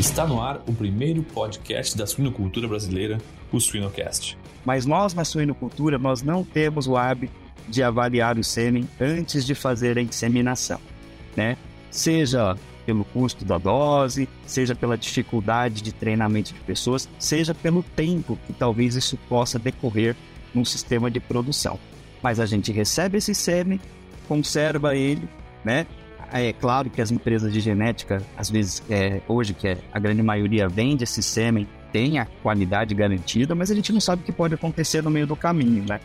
Está no ar o primeiro podcast da suinocultura brasileira, o Suinocast. Mas nós na suinocultura, nós não temos o hábito de avaliar o sêmen antes de fazer a inseminação, né? Seja pelo custo da dose, seja pela dificuldade de treinamento de pessoas, seja pelo tempo que talvez isso possa decorrer num sistema de produção. Mas a gente recebe esse sêmen, conserva ele, né? É claro que as empresas de genética, às vezes, é, hoje, que é, a grande maioria vende esse sêmen, tem a qualidade garantida, mas a gente não sabe o que pode acontecer no meio do caminho, né?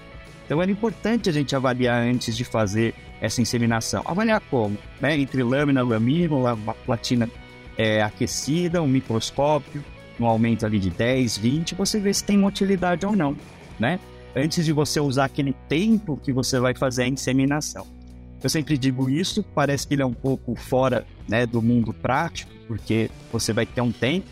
Então era importante a gente avaliar antes de fazer essa inseminação. Avaliar como? Né? Entre lâmina, lamínula, uma platina é, aquecida, um microscópio, um aumento ali de 10, 20, você vê se tem utilidade ou não, né? Antes de você usar aquele tempo que você vai fazer a inseminação. Eu sempre digo isso, parece que ele é um pouco fora né, do mundo prático, porque você vai ter um tempo,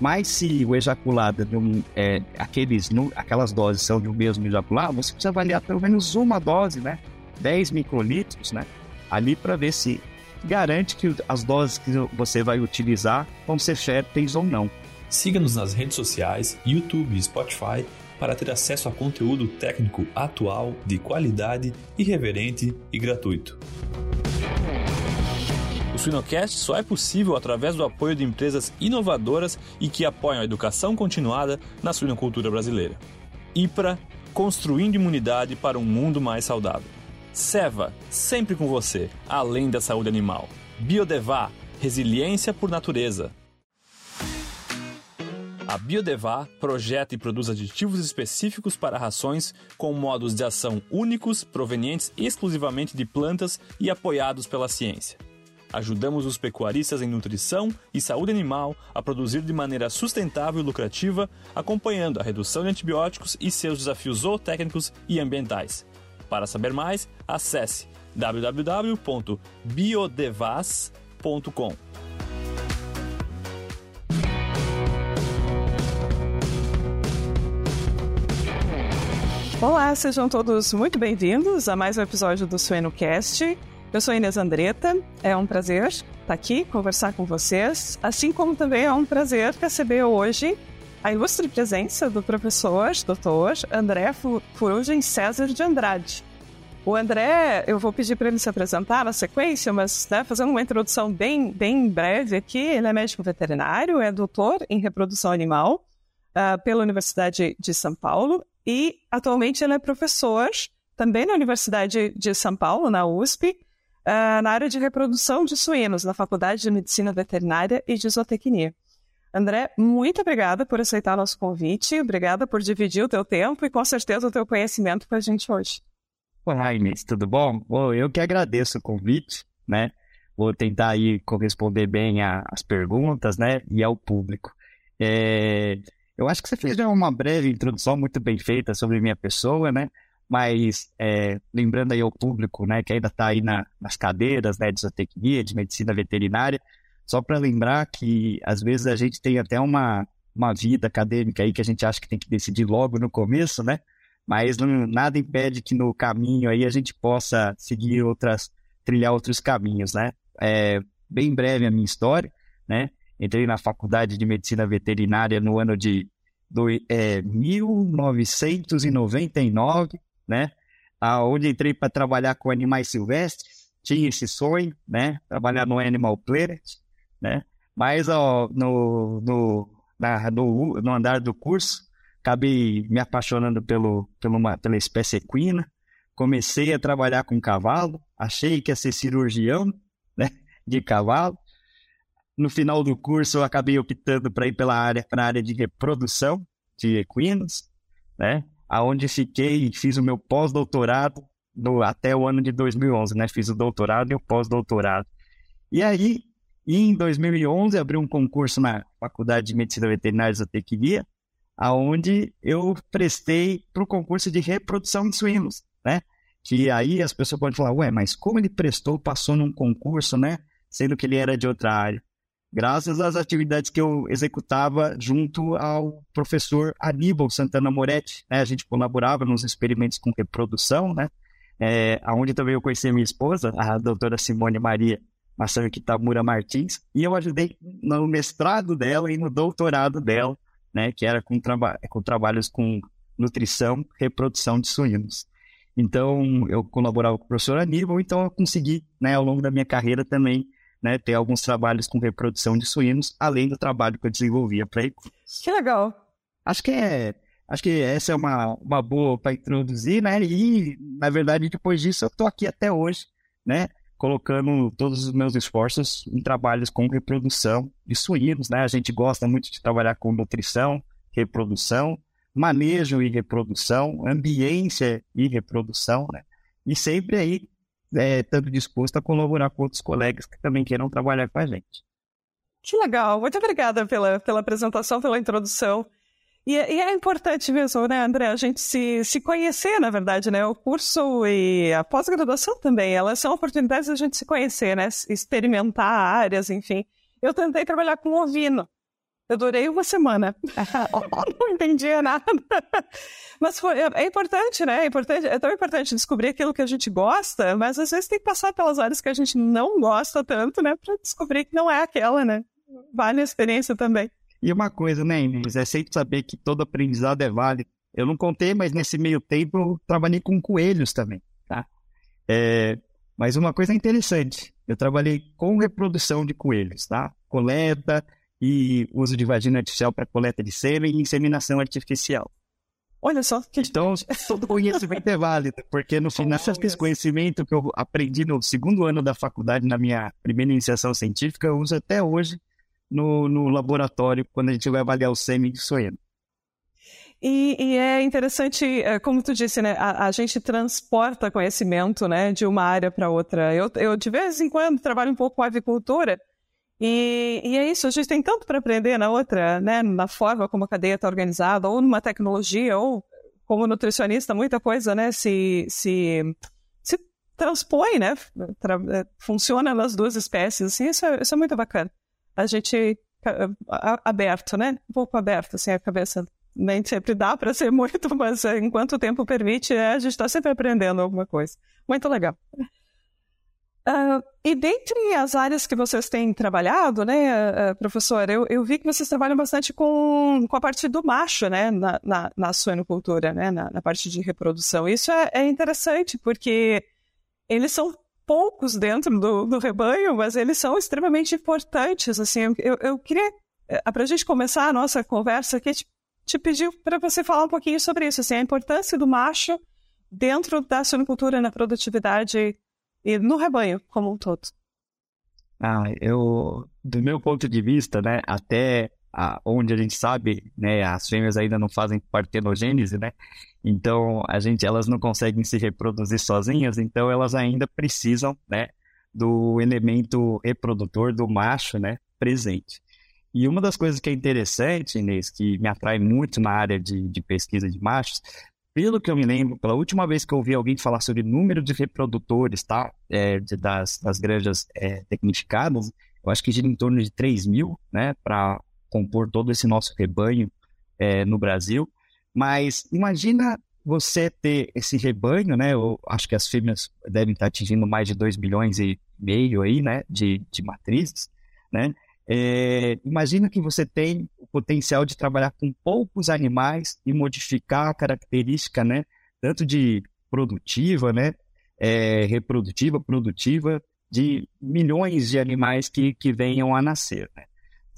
mas se o ejaculado de um, é, aqueles, aquelas doses são do mesmo ejaculado, você precisa avaliar pelo menos uma dose, né? 10 microlitros, né? Ali para ver se garante que as doses que você vai utilizar vão ser férteis ou não. Siga-nos nas redes sociais, YouTube e Spotify para ter acesso a conteúdo técnico atual, de qualidade, irreverente e gratuito. O Suinocast só é possível através do apoio de empresas inovadoras e que apoiam a educação continuada na suinocultura brasileira. IPRA, construindo imunidade para um mundo mais saudável. Seva, sempre com você, além da saúde animal. Biodevá, resiliência por natureza. A Biodevá projeta e produz aditivos específicos para rações com modos de ação únicos, provenientes exclusivamente de plantas e apoiados pela ciência. Ajudamos os pecuaristas em nutrição e saúde animal a produzir de maneira sustentável e lucrativa, acompanhando a redução de antibióticos e seus desafios zootécnicos e ambientais. Para saber mais, acesse www.biodevas.com. Olá, sejam todos muito bem-vindos a mais um episódio do SuenoCast. Eu sou Inês Andretta, é um prazer estar aqui, conversar com vocês, assim como também é um prazer receber hoje a ilustre presença do professor, doutor André Furugem César de Andrade. O André, eu vou pedir para ele se apresentar na sequência, mas né, fazendo uma introdução bem, bem breve aqui, ele é médico veterinário, é doutor em reprodução animal uh, pela Universidade de São Paulo e atualmente ele é professor também na Universidade de São Paulo, na USP, uh, na área de reprodução de suínos, na Faculdade de Medicina Veterinária e de Zootecnia. André, muito obrigada por aceitar nosso convite, obrigada por dividir o teu tempo e com certeza o teu conhecimento com a gente hoje. Olá, Inês, tudo bom? bom? Eu que agradeço o convite, né? Vou tentar aí corresponder bem às perguntas, né? E ao público. É... Eu acho que você fez uma breve introdução muito bem feita sobre minha pessoa, né? Mas é, lembrando aí ao público, né, que ainda está aí na, nas cadeiras, né, de zootecnia, de medicina veterinária, só para lembrar que às vezes a gente tem até uma, uma vida acadêmica aí que a gente acha que tem que decidir logo no começo, né? Mas não, nada impede que no caminho aí a gente possa seguir outras, trilhar outros caminhos, né? É, bem breve a minha história, né? Entrei na faculdade de medicina veterinária no ano de do, é, 1999, né? Onde entrei para trabalhar com animais silvestres, tinha esse sonho, né? Trabalhar no Animal Planet, né? Mas ó, no, no, na, no, no andar do curso, acabei me apaixonando pelo, pelo uma, pela espécie equina, comecei a trabalhar com cavalo, achei que ia ser cirurgião né, de cavalo, no final do curso, eu acabei optando para ir pela área, para a área de reprodução de equinos, né? Aonde fiquei e fiz o meu pós-doutorado até o ano de 2011, né? Fiz o doutorado e o pós-doutorado. E aí, em 2011, abri um concurso na Faculdade de Medicina Veterinária e Zootecnia, aonde eu prestei para o concurso de reprodução de suínos, né? Que aí as pessoas podem falar, ué, mas como ele prestou, passou num concurso, né? Sendo que ele era de outra área graças às atividades que eu executava junto ao professor Aníbal Santana Moretti. Né? A gente colaborava nos experimentos com reprodução, né? É, onde também eu conheci minha esposa, a doutora Simone Maria Masaki Tamura Martins, e eu ajudei no mestrado dela e no doutorado dela, né, que era com, traba com trabalhos com nutrição, reprodução de suínos. Então, eu colaborava com o professor Aníbal, então eu consegui, né, ao longo da minha carreira também, né, ter alguns trabalhos com reprodução de suínos, além do trabalho que eu desenvolvia para Que legal. Acho que é, acho que essa é uma, uma boa para introduzir, né? E, na verdade, depois disso, eu estou aqui até hoje, né? colocando todos os meus esforços em trabalhos com reprodução de suínos, né? A gente gosta muito de trabalhar com nutrição, reprodução, manejo e reprodução, ambiência e reprodução, né? E sempre aí é, estando disposto a colaborar com outros colegas que também queiram trabalhar com a gente. Que legal, muito obrigada pela, pela apresentação, pela introdução. E, é, e, é importante mesmo, né, André, a gente se, se conhecer, na verdade, né? O curso e a pós-graduação também, elas são oportunidades de a gente se conhecer, né? Experimentar áreas, enfim. Eu tentei trabalhar com ovino. Eu durei uma semana. não entendia nada. Mas foi, é, é, importante, né? É, importante, é tão importante descobrir aquilo que a gente gosta, mas às vezes tem que passar pelas áreas que a gente não gosta tanto, né? Pra descobrir que não é aquela, né? Vale a experiência também. E uma coisa, né, Inês? É sempre saber que todo aprendizado é válido. Eu não contei, mas nesse meio tempo eu trabalhei com coelhos também, tá? É, mas uma coisa interessante, eu trabalhei com reprodução de coelhos, tá? Coleta e uso de vagina artificial para coleta de sêmen e inseminação artificial. Olha só. Que... Então, todo conhecimento é válido, porque no final, esse conhecimento que eu aprendi no segundo ano da faculdade, na minha primeira iniciação científica, eu uso até hoje no, no laboratório, quando a gente vai avaliar o sêmen de soeno. E, e, é interessante, é, como tu disse, né? A, a gente transporta conhecimento, né, de uma área para outra. Eu, eu, de vez em quando, trabalho um pouco com avicultura. E, e é isso, a gente tem tanto para aprender na outra, né? Na forma como a cadeia está organizada, ou numa tecnologia, ou como nutricionista, muita coisa, né? Se, se, se transpõe, né? Tra, é, funciona nas duas espécies, assim, isso é, isso é muito bacana a gente aberto, né? Um pouco aberto, assim, a cabeça. Nem sempre dá para ser muito, mas eh, enquanto o tempo permite, é, a gente está sempre aprendendo alguma coisa. Muito legal. Uh, e dentre as áreas que vocês têm trabalhado, né, uh, professor, eu, eu, vi que vocês trabalham bastante com, com a parte do macho, né, na, na, na suinocultura, né, na, na, parte de reprodução. Isso é, é interessante, porque eles são poucos dentro do, do rebanho, mas eles são extremamente importantes. Assim, eu, eu queria, eh, para a gente começar a nossa conversa aqui, te, te pedir para você falar um pouquinho sobre isso, assim, a importância do macho dentro da suinocultura na produtividade e no rebanho como um todo. Ah, eu, do meu ponto de vista, né, até a, onde a gente sabe, né, as fêmeas ainda não fazem partenogênese, né, então a gente, elas não conseguem se reproduzir sozinhas, então elas ainda precisam, né, do elemento reprodutor do macho, né, presente. E uma das coisas que é interessante, Inês, que me atrai muito na área de, de pesquisa de machos, pelo que eu me lembro, pela última vez que eu ouvi alguém falar sobre número de reprodutores, tá? É, de, das, das granjas é, tecnificadas, eu acho que gira em torno de 3 mil, né? Para compor todo esse nosso rebanho é, no Brasil. Mas imagina você ter esse rebanho, né? Eu acho que as fêmeas devem estar atingindo mais de 2 milhões e meio aí, né? De, de matrizes, né? É, imagina que você tem o potencial de trabalhar com poucos animais e modificar a característica, né? Tanto de produtiva, né? É, reprodutiva, produtiva, de milhões de animais que, que venham a nascer, né?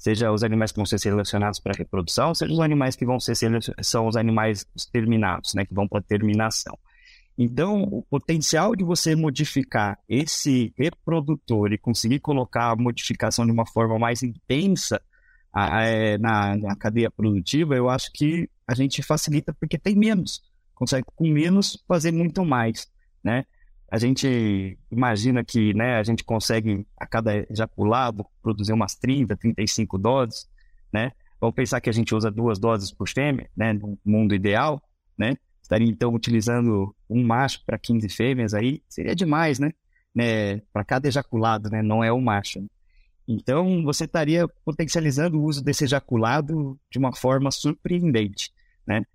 seja os animais que vão ser selecionados para reprodução, seja os animais que vão ser são os animais terminados, né, que vão para terminação. Então, o potencial de você modificar esse reprodutor e conseguir colocar a modificação de uma forma mais intensa é, na, na, cadeia produtiva, eu acho que a gente facilita porque tem menos. Consegue com menos fazer muito mais, né? a gente imagina que né, a gente consegue, a cada ejaculado, produzir umas 30, 35 doses, né? Vamos pensar que a gente usa duas doses por fêmea, né? No mundo ideal, né? Estaria então utilizando um macho para 15 fêmeas aí, seria demais, né? né? Para cada ejaculado, né? Não é o macho. Né? Então, você estaria potencializando o uso desse ejaculado de uma forma surpreendente, né?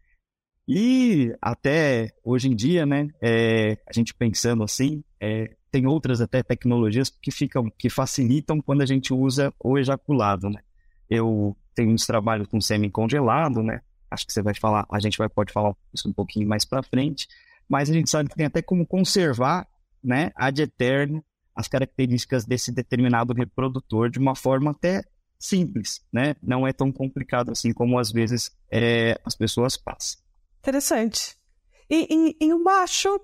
E até hoje em dia, né, é, a gente pensando assim, é, tem outras até tecnologias que ficam, que facilitam quando a gente usa o ejaculado, né? Eu tenho uns trabalhos com semi-congelado, né? Acho que você vai falar, a gente vai, pode falar isso um pouquinho mais para frente, mas a gente sabe que tem até como conservar, né, ad eterno, as características desse determinado reprodutor de uma forma até simples, né? Não é tão complicado assim como às vezes é, as pessoas passam. Interessante. E, e, e macho,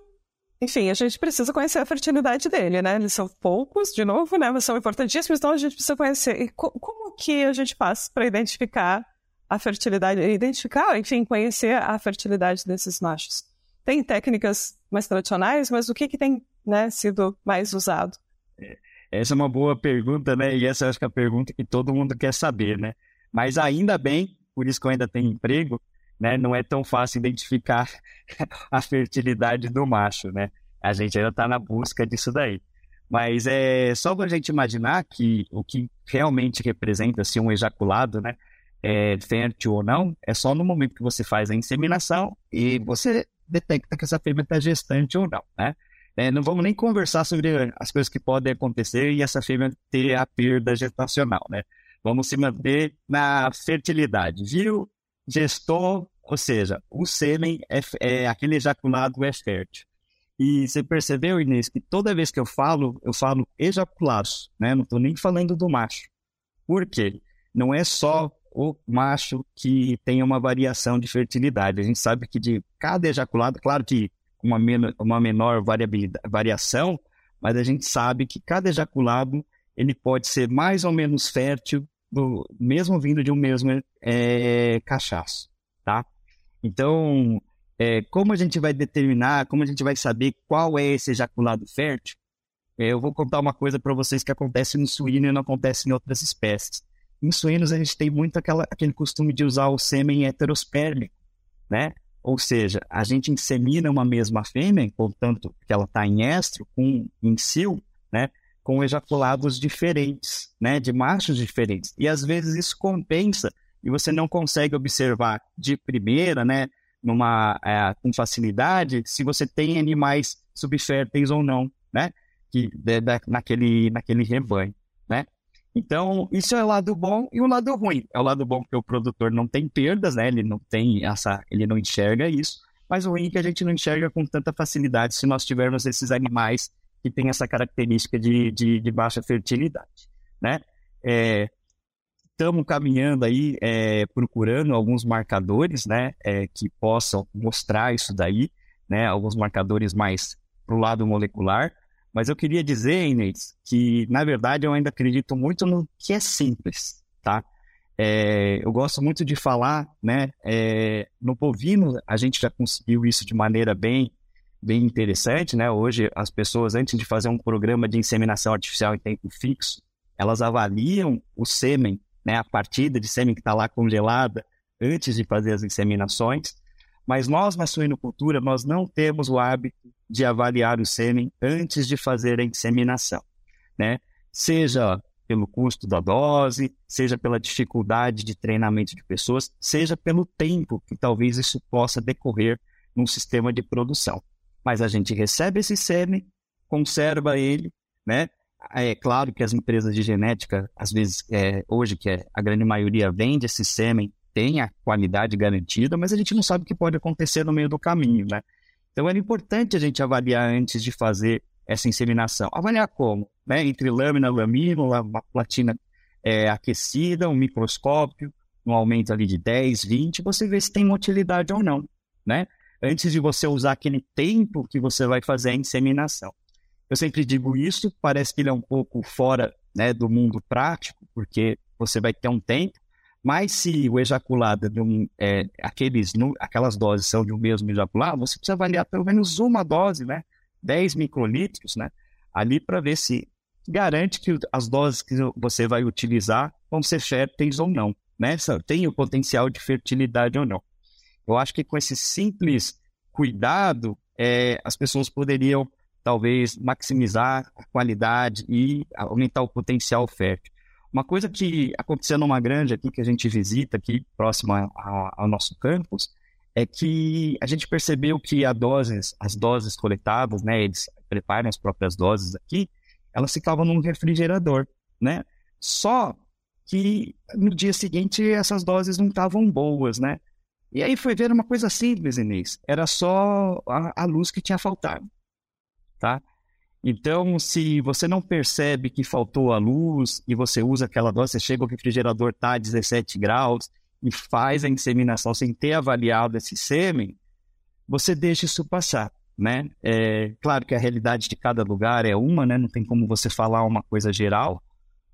enfim, a gente precisa conhecer a fertilidade dele, né? Eles são poucos, de novo, né? Mas são importantíssimos, então a gente precisa conhecer. E co como que a gente faz para identificar a fertilidade, identificar, enfim, conhecer a fertilidade desses machos? Tem técnicas mais tradicionais, mas o que, que tem né, sido mais usado? Essa é uma boa pergunta, né? E essa acho que é a pergunta que todo mundo quer saber, né? Mas ainda bem, por isso que eu ainda tenho emprego, né? Não é tão fácil identificar a fertilidade do macho, né? A gente ainda está na busca disso daí. Mas é só para a gente imaginar que o que realmente representa se assim, um ejaculado, né? É fértil ou não, é só no momento que você faz a inseminação e você detecta que essa fêmea está gestante ou não, né? É, não vamos nem conversar sobre as coisas que podem acontecer e essa fêmea ter a perda gestacional, né? Vamos se manter na fertilidade. Viu? Gestou, ou seja, o sêmen, é, é aquele ejaculado é fértil. E você percebeu, Inês, que toda vez que eu falo, eu falo ejaculados, né? Não estou nem falando do macho. Por quê? Não é só o macho que tem uma variação de fertilidade. A gente sabe que de cada ejaculado, claro que uma, men uma menor variação, mas a gente sabe que cada ejaculado ele pode ser mais ou menos fértil, do, mesmo vindo de um mesmo é, cachaço, tá? Então, é, como a gente vai determinar, como a gente vai saber qual é esse ejaculado fértil? É, eu vou contar uma coisa para vocês que acontece no suíno e não acontece em outras espécies. Em suínos a gente tem muito aquela, aquele costume de usar o sêmen heterospérmico, né? Ou seja, a gente insemina uma mesma fêmea, portanto, que ela está em estro, com em sil, né? Com ejaculados diferentes, né? De machos diferentes. E às vezes isso compensa e você não consegue observar de primeira, né? Numa, é, com facilidade, se você tem animais subférteis ou não, né? Que, de, de, naquele, naquele rebanho? Então, isso é o lado bom e o lado ruim. É o lado bom que o produtor não tem perdas, né? Ele não tem essa, ele não enxerga isso. Mas o ruim é que a gente não enxerga com tanta facilidade se nós tivermos esses animais que têm essa característica de, de, de baixa fertilidade, né? Estamos é, caminhando aí, é, procurando alguns marcadores, né? É, que possam mostrar isso daí, né? Alguns marcadores mais para o lado molecular mas eu queria dizer, Inês, que na verdade eu ainda acredito muito no que é simples, tá? É, eu gosto muito de falar, né? É, no bovino a gente já conseguiu isso de maneira bem, bem interessante, né? Hoje as pessoas antes de fazer um programa de inseminação artificial em tempo fixo, elas avaliam o sêmen, né? A partida de sêmen que está lá congelada antes de fazer as inseminações. Mas nós na suinocultura nós não temos o hábito de avaliar o sêmen antes de fazer a inseminação, né? Seja pelo custo da dose, seja pela dificuldade de treinamento de pessoas, seja pelo tempo que talvez isso possa decorrer num sistema de produção. Mas a gente recebe esse sêmen, conserva ele, né? É claro que as empresas de genética, às vezes, é, hoje, que é, a grande maioria vende esse sêmen, tem a qualidade garantida, mas a gente não sabe o que pode acontecer no meio do caminho, né? Então era importante a gente avaliar antes de fazer essa inseminação. Avaliar como? Né? Entre lâmina, lamínula, uma platina é, aquecida, um microscópio, um aumento ali de 10, 20, você vê se tem utilidade ou não, né? Antes de você usar aquele tempo que você vai fazer a inseminação. Eu sempre digo isso, parece que ele é um pouco fora né, do mundo prático, porque você vai ter um tempo, mas se o ejaculado de um, é, aqueles, aquelas doses são de um mesmo ejaculado, você precisa avaliar pelo menos uma dose, né? 10 microlitros, né? Ali para ver se garante que as doses que você vai utilizar vão ser férteis ou não, né? Tem o potencial de fertilidade ou não. Eu acho que com esse simples cuidado, é, as pessoas poderiam talvez maximizar a qualidade e aumentar o potencial fértil. Uma coisa que aconteceu numa granja aqui que a gente visita aqui próximo ao nosso campus é que a gente percebeu que a doses, as doses coletadas, né, eles preparem as próprias doses aqui, elas ficavam num refrigerador, né? Só que no dia seguinte essas doses não estavam boas, né? E aí foi ver uma coisa simples, Inês. Era só a, a luz que tinha faltado, tá? Então, se você não percebe que faltou a luz e você usa aquela dose, você chega, o refrigerador está a 17 graus e faz a inseminação sem ter avaliado esse sêmen, você deixa isso passar, né? É, claro que a realidade de cada lugar é uma, né? Não tem como você falar uma coisa geral,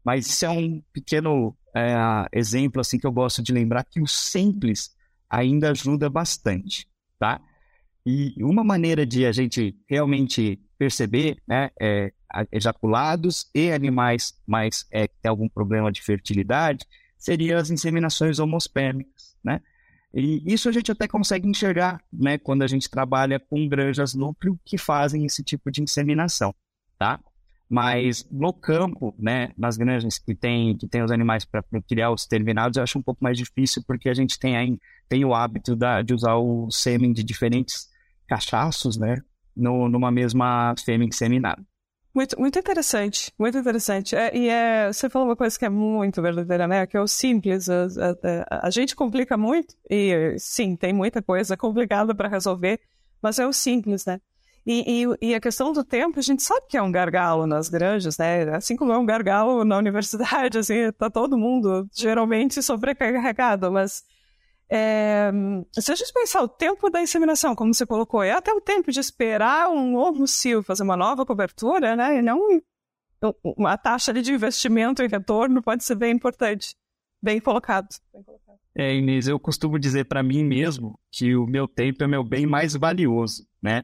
mas isso é um pequeno é, exemplo assim que eu gosto de lembrar que o simples ainda ajuda bastante, tá? E uma maneira de a gente realmente perceber né, é, ejaculados e animais mais é, que algum problema de fertilidade seriam as inseminações homospérmicas, né? E isso a gente até consegue enxergar, né, quando a gente trabalha com granjas núcleo que fazem esse tipo de inseminação, tá? Mas no campo, né, nas granjas que tem, que tem os animais para criar os terminados, eu acho um pouco mais difícil porque a gente tem, aí, tem o hábito da, de usar o sêmen de diferentes cachaços, né, no, numa mesma fêmea inseminada. Muito, muito interessante, muito interessante. É, e é, você falou uma coisa que é muito verdadeira, né? Que é o simples. A, a, a gente complica muito, e sim, tem muita coisa complicada para resolver, mas é o simples, né? E, e, e, a questão do tempo, a gente sabe que é um gargalo nas granjas, né? Assim como é um gargalo na universidade, assim, tá todo mundo geralmente sobrecarregado, mas é, se a gente pensar o tempo da inseminação, como você colocou, é até o tempo de esperar um novo cio fazer uma nova cobertura, né? E não uma taxa de investimento e retorno pode ser bem importante. Bem colocado. Bem colocado. É, Inês, eu costumo dizer para mim mesmo que o meu tempo é meu bem mais valioso, né?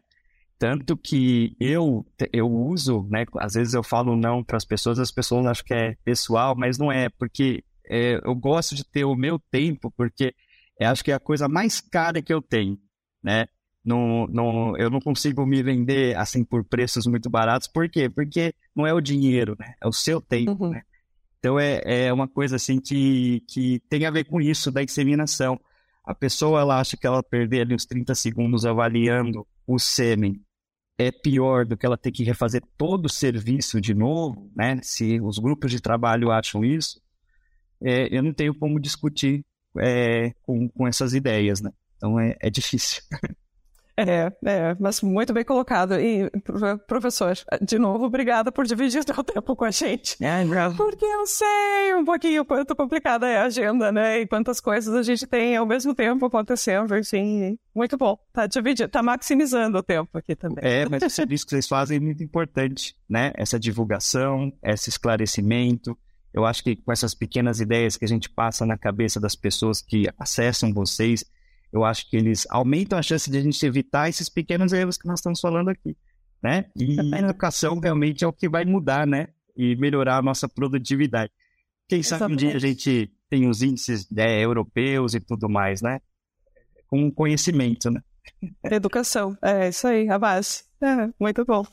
Tanto que eu, eu uso, né? Às vezes eu falo não para as pessoas, as pessoas acham que é pessoal, mas não é, porque é, eu gosto de ter o meu tempo, porque eu acho que é a coisa mais cara que eu tenho, né? Não, não, eu não consigo me vender assim por preços muito baratos. Por quê? Porque não é o dinheiro, né? É o seu tempo, uhum. né? Então é, é uma coisa assim que, que tem a ver com isso da inseminação. A pessoa ela acha que ela perder ali uns 30 segundos avaliando o sêmen é pior do que ela ter que refazer todo o serviço de novo, né? Se os grupos de trabalho acham isso, é, eu não tenho como discutir é, com, com essas ideias, né? Então é, é difícil. É, é, mas muito bem colocado. E, professor, de novo, obrigada por dividir o seu tempo com a gente. É, Porque eu sei um pouquinho quanto complicada é a agenda, né? E quantas coisas a gente tem ao mesmo tempo acontecendo, assim. Muito bom. Tá dividindo, tá maximizando o tempo aqui também. É, mas o serviço que vocês fazem é muito importante, né? Essa divulgação, esse esclarecimento, eu acho que com essas pequenas ideias que a gente passa na cabeça das pessoas que acessam vocês, eu acho que eles aumentam a chance de a gente evitar esses pequenos erros que nós estamos falando aqui, né? E a educação realmente é o que vai mudar, né? E melhorar a nossa produtividade. Quem sabe um dia a gente tem os índices né, europeus e tudo mais, né? Com conhecimento, né? Educação, é isso aí, a base. É, muito bom.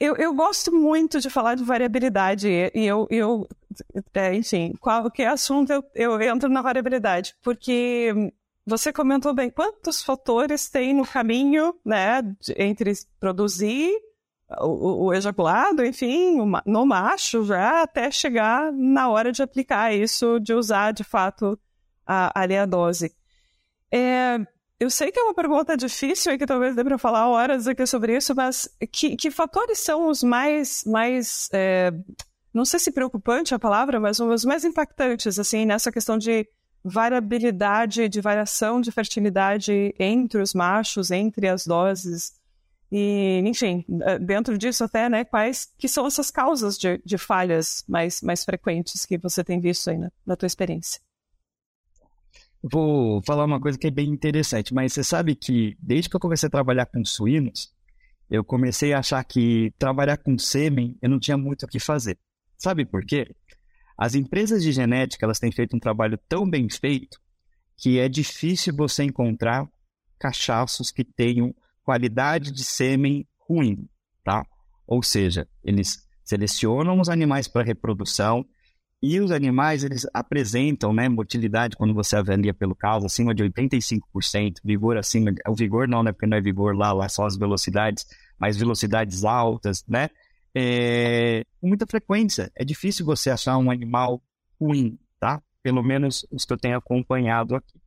Eu, eu gosto muito de falar de variabilidade e eu, eu é, enfim, qualquer assunto eu, eu entro na variabilidade, porque você comentou bem quantos fatores tem no caminho, né, entre produzir o, o ejaculado, enfim, no macho já até chegar na hora de aplicar isso, de usar de fato a, a dose. É, eu sei que é uma pergunta difícil e que talvez dê para falar horas aqui sobre isso, mas que, que fatores são os mais, mais é, não sei se preocupante a palavra, mas os mais impactantes, assim, nessa questão de variabilidade, de variação de fertilidade entre os machos, entre as doses, e, enfim, é, dentro disso até, né, quais que são essas causas de, de falhas mais, mais frequentes que você tem visto aí na, na tua experiência? Vou falar uma coisa que é bem interessante, mas você sabe que desde que eu comecei a trabalhar com suínos, eu comecei a achar que trabalhar com sêmen eu não tinha muito o que fazer. Sabe por quê? As empresas de genética elas têm feito um trabalho tão bem feito que é difícil você encontrar cachaços que tenham qualidade de sêmen ruim, tá? Ou seja, eles selecionam os animais para reprodução, e os animais, eles apresentam, né, motilidade, quando você avalia pelo caso, acima de 85%, vigor acima, o vigor não, né, porque não é vigor lá, lá são as velocidades, mais velocidades altas, né? É, com muita frequência. É difícil você achar um animal ruim, tá? Pelo menos os que eu tenho acompanhado aqui.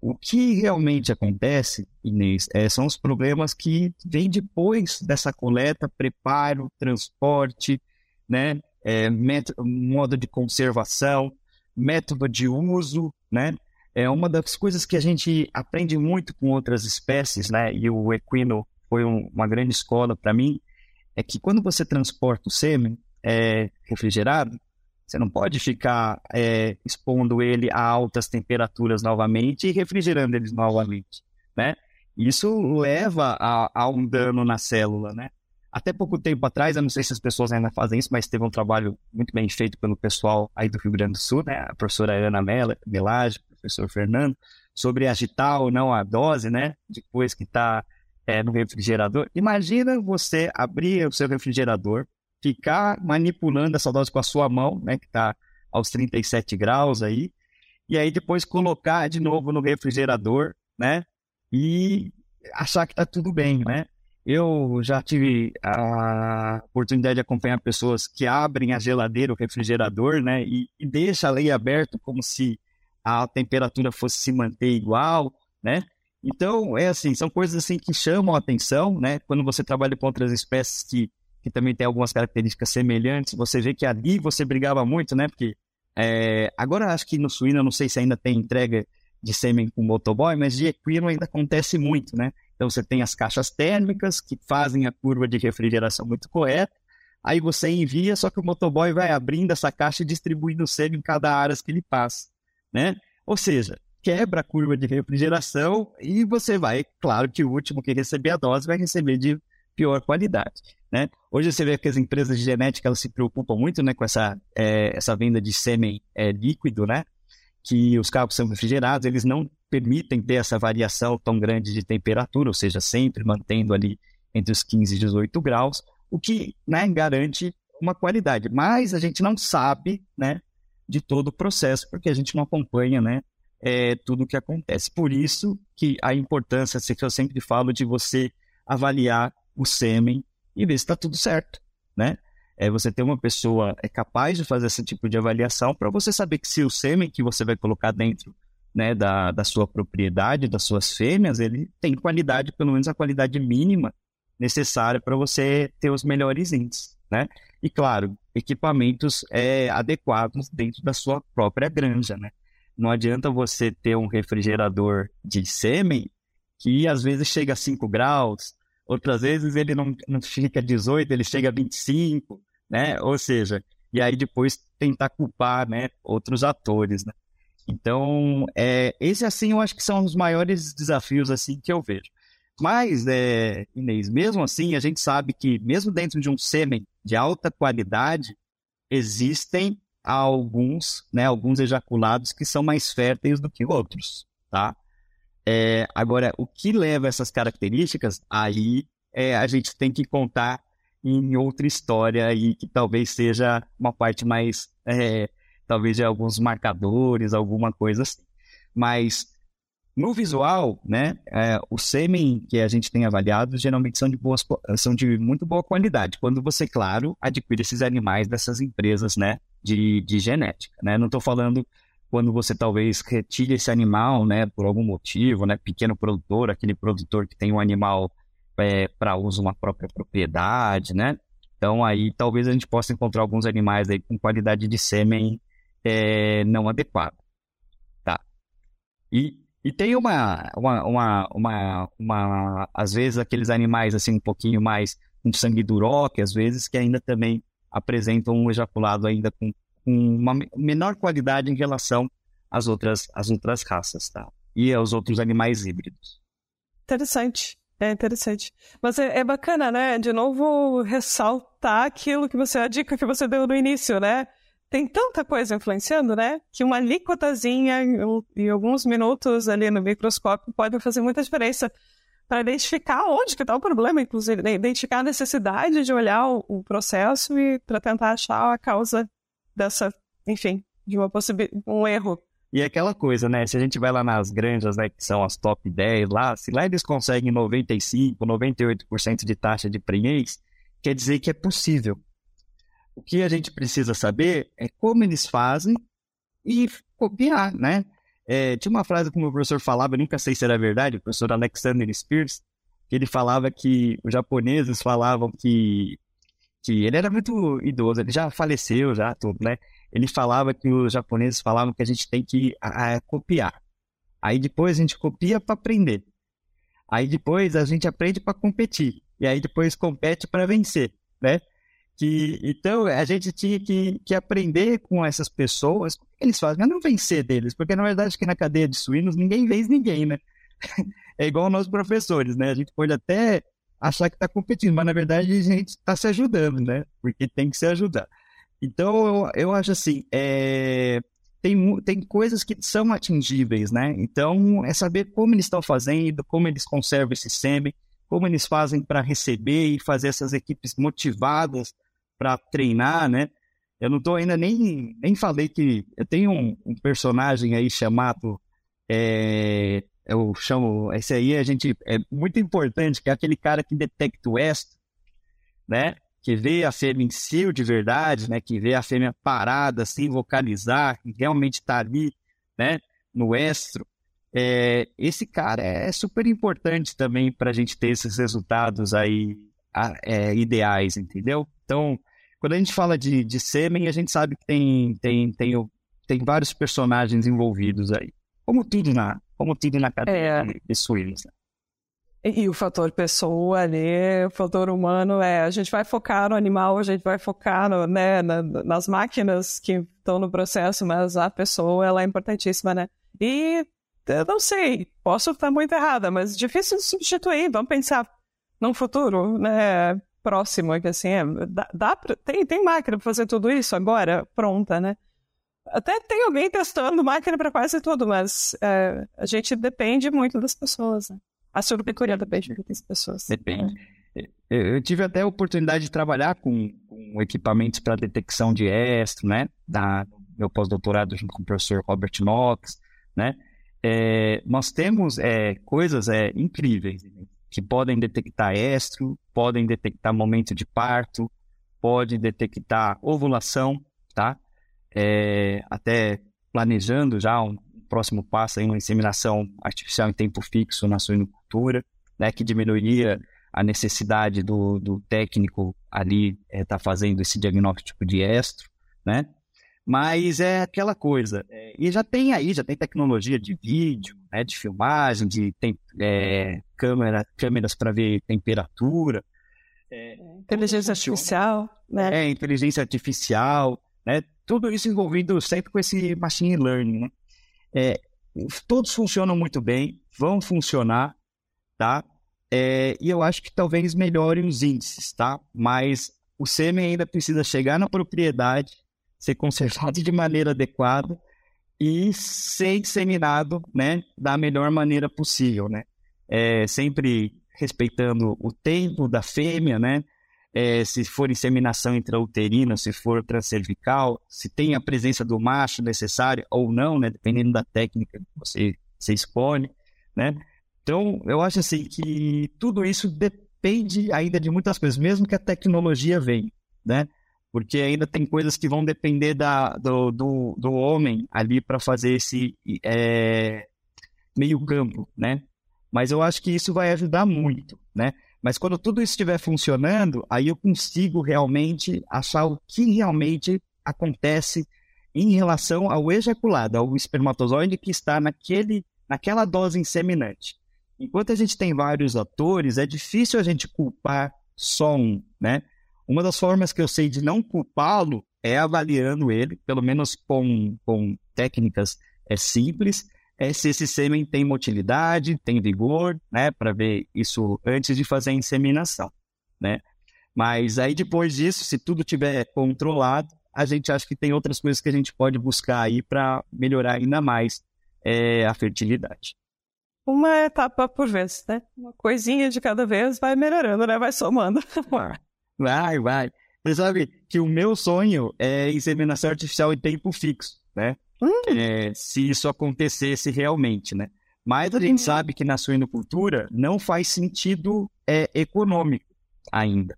O que realmente acontece, Inês, é, são os problemas que vêm depois dessa coleta, preparo, transporte, né? É, método, modo de conservação, método de uso, né? É uma das coisas que a gente aprende muito com outras espécies, né? E o equino foi um, uma grande escola para mim, é que quando você transporta o sêmen é, refrigerado, você não pode ficar é, expondo ele a altas temperaturas novamente e refrigerando eles novamente, né? Isso leva a, a, um dano na célula, né? Até pouco tempo atrás, eu não sei se as pessoas ainda fazem isso, mas teve um trabalho muito bem feito pelo pessoal aí do Rio Grande do Sul, né? A professora Ana Melage, o professor Fernando, sobre agitar ou não a dose, né? Depois que está é, no refrigerador. Imagina você abrir o seu refrigerador, ficar manipulando essa dose com a sua mão, né? Que está aos 37 graus aí, e aí depois colocar de novo no refrigerador, né? E achar que está tudo bem, né? Eu já tive a oportunidade de acompanhar pessoas que abrem a geladeira, o refrigerador, né, e, e deixa ali aberto como se a temperatura fosse se manter igual, né? Então, é assim, são coisas assim que chamam a atenção, né? Quando você trabalha com outras espécies que, que também têm algumas características semelhantes, você vê que ali você brigava muito, né? Porque é, agora acho que no suíno, eu não sei se ainda tem entrega de sêmen com motoboy, mas de equino ainda acontece muito, né? Então você tem as caixas térmicas que fazem a curva de refrigeração muito correta. Aí você envia, só que o motoboy vai abrindo essa caixa e distribuindo o sêmen em cada área que ele passa, né? Ou seja, quebra a curva de refrigeração e você vai, claro que o último que receber a dose vai receber de pior qualidade, né? Hoje você vê que as empresas de genética elas se preocupam muito, né, com essa, é, essa venda de sêmen é, líquido, né? Que os carros são refrigerados, eles não permitem ter essa variação tão grande de temperatura, ou seja, sempre mantendo ali entre os 15 e 18 graus, o que né, garante uma qualidade. Mas a gente não sabe né, de todo o processo, porque a gente não acompanha né, é, tudo o que acontece. Por isso que a importância, que eu sempre falo, de você avaliar o sêmen e ver se está tudo certo. Né? É você ter uma pessoa é capaz de fazer esse tipo de avaliação para você saber que se o sêmen que você vai colocar dentro né, da, da sua propriedade, das suas fêmeas, ele tem qualidade, pelo menos a qualidade mínima necessária para você ter os melhores índices, né? E claro, equipamentos é, adequados dentro da sua própria granja, né? Não adianta você ter um refrigerador de sêmen que às vezes chega a 5 graus, outras vezes ele não, não fica 18, ele chega a 25, né? Ou seja, e aí depois tentar culpar, né, outros atores, né? Então, é, esse assim eu acho que são os maiores desafios assim que eu vejo. Mas, é, Inês, mesmo assim, a gente sabe que mesmo dentro de um sêmen de alta qualidade, existem alguns, né, alguns ejaculados que são mais férteis do que outros, tá? É, agora, o que leva essas características, aí é, a gente tem que contar em outra história aí, que talvez seja uma parte mais é, talvez de alguns marcadores, alguma coisa assim. Mas no visual, né, é, o sêmen que a gente tem avaliado geralmente são de, boas, são de muito boa qualidade. Quando você, claro, adquire esses animais dessas empresas, né, de, de genética, né? Não estou falando quando você talvez retire esse animal, né, por algum motivo, né, pequeno produtor, aquele produtor que tem um animal é, para uso uma própria propriedade, né? Então aí talvez a gente possa encontrar alguns animais aí com qualidade de sêmen é, não adequado. Tá? E, e tem uma, uma, uma, uma, uma, às vezes, aqueles animais assim um pouquinho mais com sangue duró, que às vezes que ainda também apresentam um ejaculado ainda com, com uma menor qualidade em relação às outras, às outras raças, tá? E aos outros animais híbridos. Interessante. É interessante. Mas é, é, bacana, né? De novo, ressaltar aquilo que você, a dica que você deu no início, né? Tem tanta coisa influenciando, né? Que uma alíquotazinha em alguns minutos ali no microscópio pode fazer muita diferença para identificar onde que está o problema, inclusive, né? identificar a necessidade de olhar o, o processo e para tentar achar a causa dessa, enfim, de uma um erro E é aquela coisa, né? Se a gente vai lá nas granjas, né, que são as top 10 lá, se lá eles conseguem 95, 98% de taxa de prenhez, quer dizer que é possível. O que a gente precisa saber é como eles fazem e copiar, né? É, tinha uma frase que o meu professor falava, eu nunca sei se era verdade, o professor Alexander Spears, que ele falava que os japoneses falavam que, que ele era muito idoso, ele já faleceu, já tudo, né? Ele falava que os japoneses falavam que a gente tem que a, a, copiar. Aí depois a gente copia para aprender. Aí depois a gente aprende para competir. E aí depois compete para vencer, né? Que, então, a gente tinha que, que aprender com essas pessoas o que eles fazem, mas não vencer deles, porque na verdade que na cadeia de suínos ninguém vence ninguém, né? é igual nós professores, né? A gente pode até achar que está competindo, mas na verdade a gente está se ajudando, né? Porque tem que se ajudar. Então, eu, eu acho assim, é, tem, tem coisas que são atingíveis, né? Então, é saber como eles estão fazendo, como eles conservam esse sêmen, como eles fazem para receber e fazer essas equipes motivadas para treinar, né? Eu não estou ainda nem, nem falei que eu tenho um, um personagem aí chamado, é, eu chamo, esse aí a gente, é muito importante, que é aquele cara que detecta o estro, né? Que vê a fêmea em si de verdade, né? Que vê a fêmea parada, sem vocalizar, que realmente está ali, né? No estro. É, esse cara é super importante também para a gente ter esses resultados aí é, ideais, entendeu? Então, quando a gente fala de, de sêmen, a gente sabe que tem, tem, tem, tem vários personagens envolvidos aí. Como tudo na, como tudo na cadeia é. de suínos. Né? E o fator pessoa ali, o fator humano, é a gente vai focar no animal, a gente vai focar no, né, na, nas máquinas que estão no processo, mas a pessoa ela é importantíssima, né? E eu não sei, posso estar muito errada, mas difícil de substituir. Vamos pensar num futuro, né? Próximo, que assim, é, dá, dá pra, tem, tem máquina para fazer tudo isso agora, pronta, né? Até tem alguém testando máquina para quase tudo, mas é, a gente depende muito das pessoas. Né? A surupicuria depende muito das pessoas. Depende. É. Eu tive até a oportunidade de trabalhar com, com equipamentos para detecção de estro, né? Da meu pós-doutorado junto com o professor Robert Knox, né? É, nós temos é, coisas é, incríveis que podem detectar estro, podem detectar momento de parto, pode detectar ovulação, tá? É, até planejando já um próximo passo em uma inseminação artificial em tempo fixo na suinocultura, né, que diminuiria a necessidade do, do técnico ali estar é, tá fazendo esse diagnóstico de estro, né? Mas é aquela coisa. É, e já tem aí, já tem tecnologia de vídeo, né, de filmagem, de tem, é, câmera, câmeras para ver temperatura. É, inteligência artificial, né? É, inteligência artificial, né? Tudo isso envolvido sempre com esse machine learning, né? É, todos funcionam muito bem, vão funcionar, tá? É, e eu acho que talvez melhorem os índices, tá? Mas o sêmen ainda precisa chegar na propriedade ser conservado de maneira adequada e ser disseminado né, da melhor maneira possível, né? É, sempre respeitando o tempo da fêmea, né? É, se for inseminação intrauterina, se for transcervical, se tem a presença do macho necessária ou não, né? Dependendo da técnica que você, você escolhe, né? Então, eu acho assim que tudo isso depende ainda de muitas coisas, mesmo que a tecnologia venha, né? porque ainda tem coisas que vão depender da, do, do, do homem ali para fazer esse é, meio campo, né? Mas eu acho que isso vai ajudar muito, né? Mas quando tudo estiver funcionando, aí eu consigo realmente achar o que realmente acontece em relação ao ejaculado, ao espermatozoide que está naquele, naquela dose inseminante. Enquanto a gente tem vários atores, é difícil a gente culpar só um, né? Uma das formas que eu sei de não culpá-lo é avaliando ele, pelo menos com, com técnicas é simples, é se esse sêmen tem motilidade, tem vigor, né, para ver isso antes de fazer a inseminação, né? Mas aí depois disso, se tudo tiver controlado, a gente acha que tem outras coisas que a gente pode buscar aí para melhorar ainda mais é, a fertilidade. Uma etapa por vez, né? Uma coisinha de cada vez vai melhorando, né? Vai somando. Vai, vai. Você sabe que o meu sonho é inseminação artificial em tempo fixo, né? Hum. é, se isso acontecesse realmente, né? Mas a gente sabe que na suinocultura não faz sentido é, econômico ainda.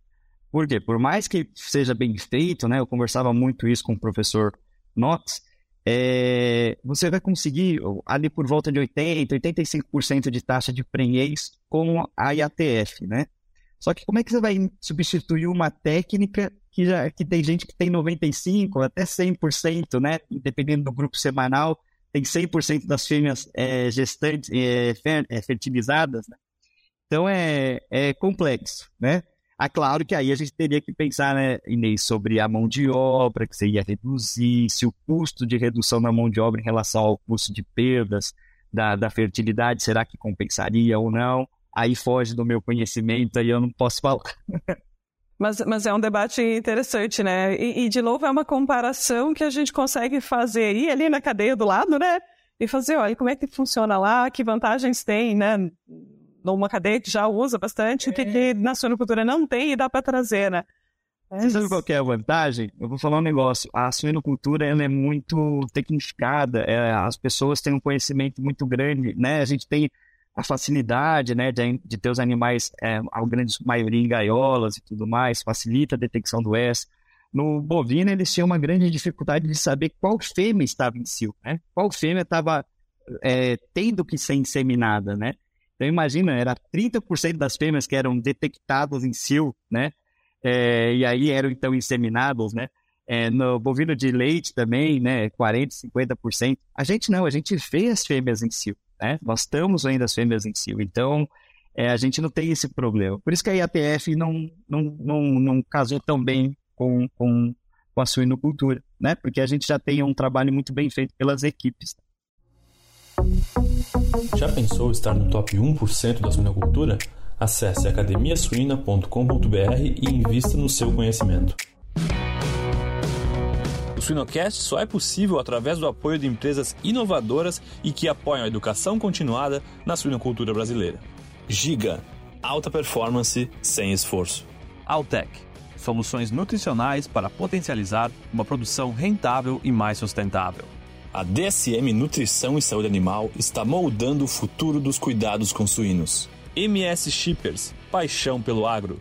Por quê? Por mais que seja bem feito, né? Eu conversava muito isso com o professor Knox, é, você vai conseguir ali por volta de 80%, 85% de taxa de prenhez com a IATF, né? Só que como é que você vai substituir uma técnica que, já, que tem gente que tem 95%, até 100%, né? Dependendo do grupo semanal, tem 100% das fêmeas é, gestantes, é, é, fertilizadas, né? Então é, é complexo, né? É claro que aí a gente teria que pensar, né, Inês, sobre a mão de obra que você ia reduzir, se o custo de redução da mão de obra em relação ao custo de perdas da, da fertilidade, será que compensaria ou não? Aí foge do meu conhecimento, aí eu não posso falar. Mas, mas é um debate interessante, né? E, e, de novo, é uma comparação que a gente consegue fazer ir ali na cadeia do lado, né? E fazer, olha, como é que funciona lá, que vantagens tem, né? numa cadeia que já usa bastante, é. que na suinocultura não tem e dá para trazer, né? É. Sabe qual é a vantagem? Eu vou falar um negócio. A suinocultura ela é muito tecnificada, é, as pessoas têm um conhecimento muito grande, né? A gente tem a facilidade, né, de, de ter os animais, é, a grande maioria em gaiolas e tudo mais, facilita a detecção do S. No bovino, eles tinham uma grande dificuldade de saber qual fêmea estava em cio, né? Qual fêmea estava é, tendo que ser inseminada, né? Então imagina, era 30% das fêmeas que eram detectadas em cio, né? É, e aí eram então inseminados, né? É, no bovino de leite também, né? 40%, 50%. A gente não, a gente vê as fêmeas em cio, né? Nós estamos ainda as fêmeas em cio. Então, é, a gente não tem esse problema. Por isso que a IAPF não, não, não, não casou tão bem com, com, com a suinocultura, né? Porque a gente já tem um trabalho muito bem feito pelas equipes. Já pensou estar no top 1% da suinocultura? Acesse academiasuina.com.br e invista no seu conhecimento. O Suinocast só é possível através do apoio de empresas inovadoras e que apoiam a educação continuada na suinocultura brasileira. Giga, alta performance sem esforço. Altec, soluções nutricionais para potencializar uma produção rentável e mais sustentável. A DSM Nutrição e Saúde Animal está moldando o futuro dos cuidados com suínos. MS Shippers, paixão pelo agro.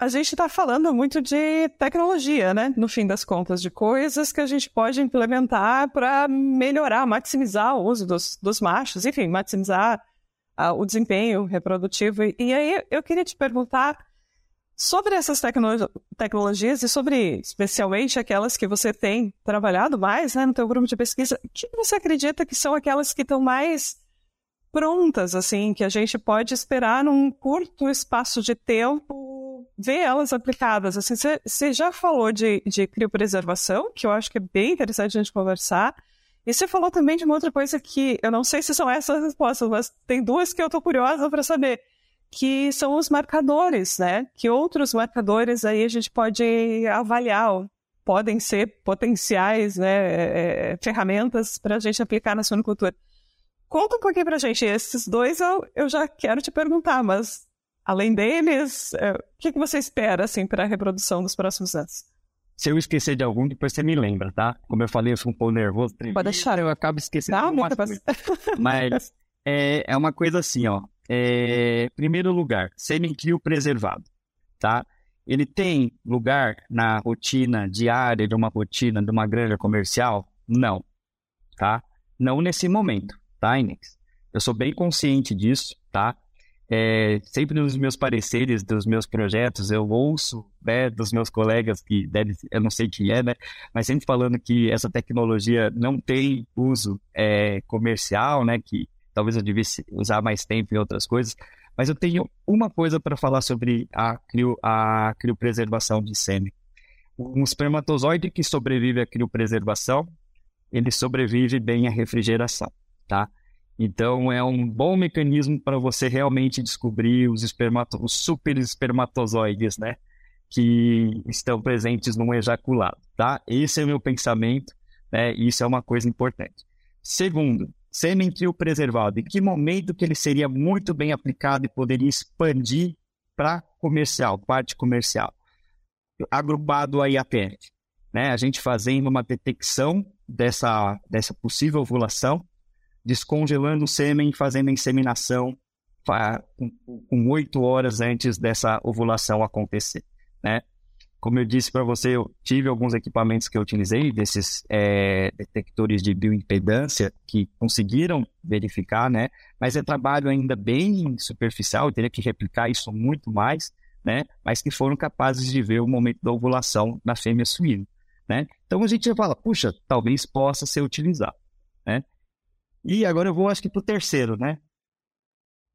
a gente está falando muito de tecnologia, né? No fim das contas, de coisas que a gente pode implementar para melhorar, maximizar o uso dos, dos machos, enfim, maximizar uh, o desempenho reprodutivo. E, e, aí eu queria te perguntar sobre essas tecno tecnologias e sobre, especialmente, aquelas que você tem trabalhado mais né, no teu grupo de pesquisa. O que você acredita que são aquelas que estão mais prontas, assim, que a gente pode esperar num curto espaço de tempo ver elas aplicadas. Assim, você já falou de, de criopreservação, que eu acho que é bem interessante a gente conversar. E você falou também de uma outra coisa que eu não sei se são essas respostas, mas tem duas que eu estou curiosa para saber, que são os marcadores, né? Que outros marcadores aí a gente pode avaliar, podem ser potenciais né, é, é ferramentas para a gente aplicar na suinocultura. Conta um pouquinho para a gente. Esses dois eu, eu já quero te perguntar, mas além deles, é, o que, que você espera assim, para a reprodução dos próximos anos? Se eu esquecer de algum, depois você me lembra, tá? Como eu falei, eu sou um pouco nervoso. Pode deixar. Eu acabo esquecendo algumas coisas. Mas é, é uma coisa assim, ó. É, primeiro lugar, semi-crio preservado, tá? Ele tem lugar na rotina diária de uma rotina de uma granja comercial? Não, tá? Não nesse momento, tá, Inês? Eu sou bem consciente disso, tá? É, sempre nos meus pareceres dos meus projetos, eu ouço né, dos meus colegas que deve, eu não sei quem é, né, mas sempre falando que essa tecnologia não tem uso é, comercial, né, que talvez eu devesse usar mais tempo em outras coisas. Mas eu tenho uma coisa para falar sobre a, crio, a criopreservação de sêmen. um espermatozoide que sobrevive à criopreservação, ele sobrevive bem à refrigeração, tá? Então é um bom mecanismo para você realmente descobrir os, espermato os super espermatozoides, né? Que estão presentes no ejaculado, tá? Esse é o meu pensamento, né? Isso é uma coisa importante. Segundo, sêmen preservado. Em que momento que ele seria muito bem aplicado e poderia expandir para comercial, parte comercial? Agrupado aí a PET, né? A gente fazendo uma detecção dessa, dessa possível ovulação descongelando o sêmen, fazendo inseminação com oito horas antes dessa ovulação acontecer, né? Como eu disse para você, eu tive alguns equipamentos que eu utilizei, desses é, detectores de bioimpedância, que conseguiram verificar, né? Mas é trabalho ainda bem superficial, eu teria que replicar isso muito mais, né? Mas que foram capazes de ver o momento da ovulação na fêmea suína, né? Então a gente já fala, puxa, talvez possa ser utilizado? E agora eu vou, acho que, para o terceiro, né?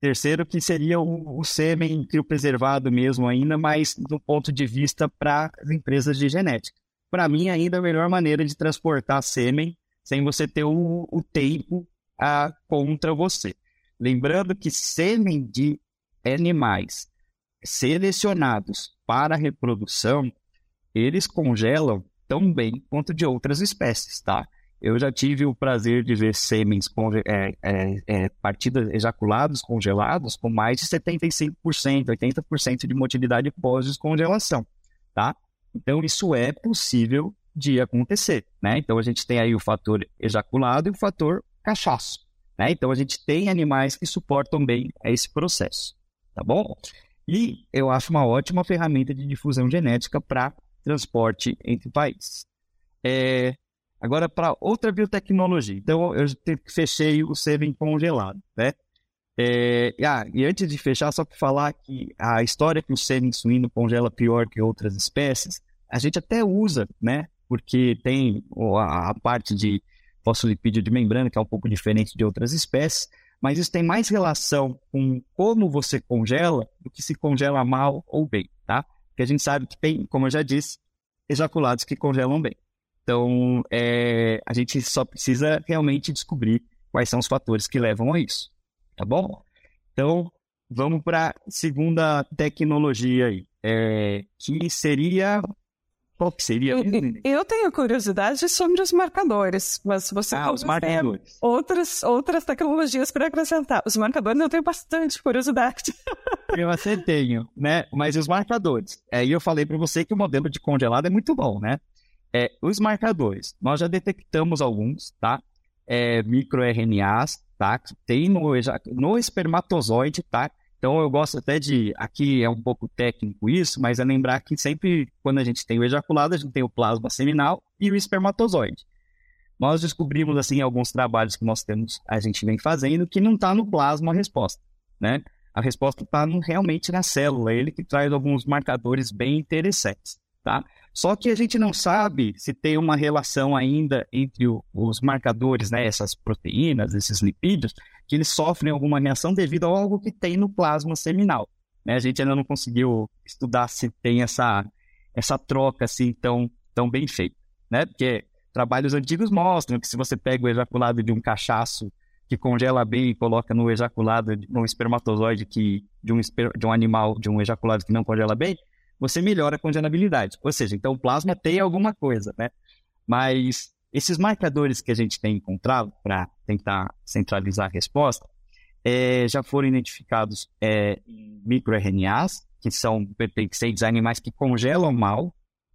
Terceiro, que seria o, o sêmen criopreservado mesmo ainda, mas do ponto de vista para as empresas de genética. Para mim, ainda a melhor maneira de transportar sêmen sem você ter o, o tempo a, contra você. Lembrando que sêmen de animais selecionados para reprodução, eles congelam tão bem quanto de outras espécies, tá? Eu já tive o prazer de ver sêmens é, é, é, partidas ejaculados congelados com mais de 75%, 80% de motilidade pós-descongelação, tá? Então, isso é possível de acontecer, né? Então, a gente tem aí o fator ejaculado e o fator cachaço, né? Então, a gente tem animais que suportam bem esse processo, tá bom? E eu acho uma ótima ferramenta de difusão genética para transporte entre países. É, Agora, para outra biotecnologia. Então, eu fechei o sêmen congelado, né? É, ah, e antes de fechar, só para falar que a história que o sêmen suíno congela pior que outras espécies, a gente até usa, né? Porque tem a, parte de fosfolipídio de membrana, que é um pouco diferente de outras espécies, mas isso tem mais relação com como você congela do que se congela mal ou bem, tá? Porque a gente sabe que tem, como eu já disse, ejaculados que congelam bem. Então, é, a gente só precisa realmente descobrir quais são os fatores que levam a isso. Tá bom? Então, vamos para a segunda tecnologia aí, é, que seria. Qual que seria? Eu tenho curiosidade sobre os marcadores, mas você ah, os marcadores. outras, outras tecnologias para acrescentar. Os marcadores eu tenho bastante curiosidade. Eu até tenho, né? Mas os marcadores. Aí eu falei para você que o modelo de congelado é muito bom, né? É, os marcadores, nós já detectamos alguns, tá? É, microRNAs, tá? Que tem no, no espermatozoide, tá? Então eu gosto até de, aqui é um pouco técnico isso, mas é lembrar que sempre quando a gente tem o ejaculado, a gente tem o plasma seminal e o espermatozoide. Nós descobrimos assim alguns trabalhos que nós temos, a gente vem fazendo, que não está no plasma a resposta, né? A resposta está realmente na célula, ele que traz alguns marcadores bem interessantes, tá? Só que a gente não sabe se tem uma relação ainda entre o, os marcadores, né, essas proteínas, esses lipídios, que eles sofrem alguma reação devido a algo que tem no plasma seminal. Né? A gente ainda não conseguiu estudar se tem essa, essa troca assim tão, tão bem feita. Né? Porque trabalhos antigos mostram que se você pega o ejaculado de um cachaço que congela bem e coloca no ejaculado, no espermatozoide que, de, um, de um animal, de um ejaculado que não congela bem, você melhora a congelabilidade. Ou seja, então o plasma tem alguma coisa, né? Mas esses marcadores que a gente tem encontrado para tentar centralizar a resposta é, já foram identificados é, em microRNAs, que são pertencentes a animais que congelam mal,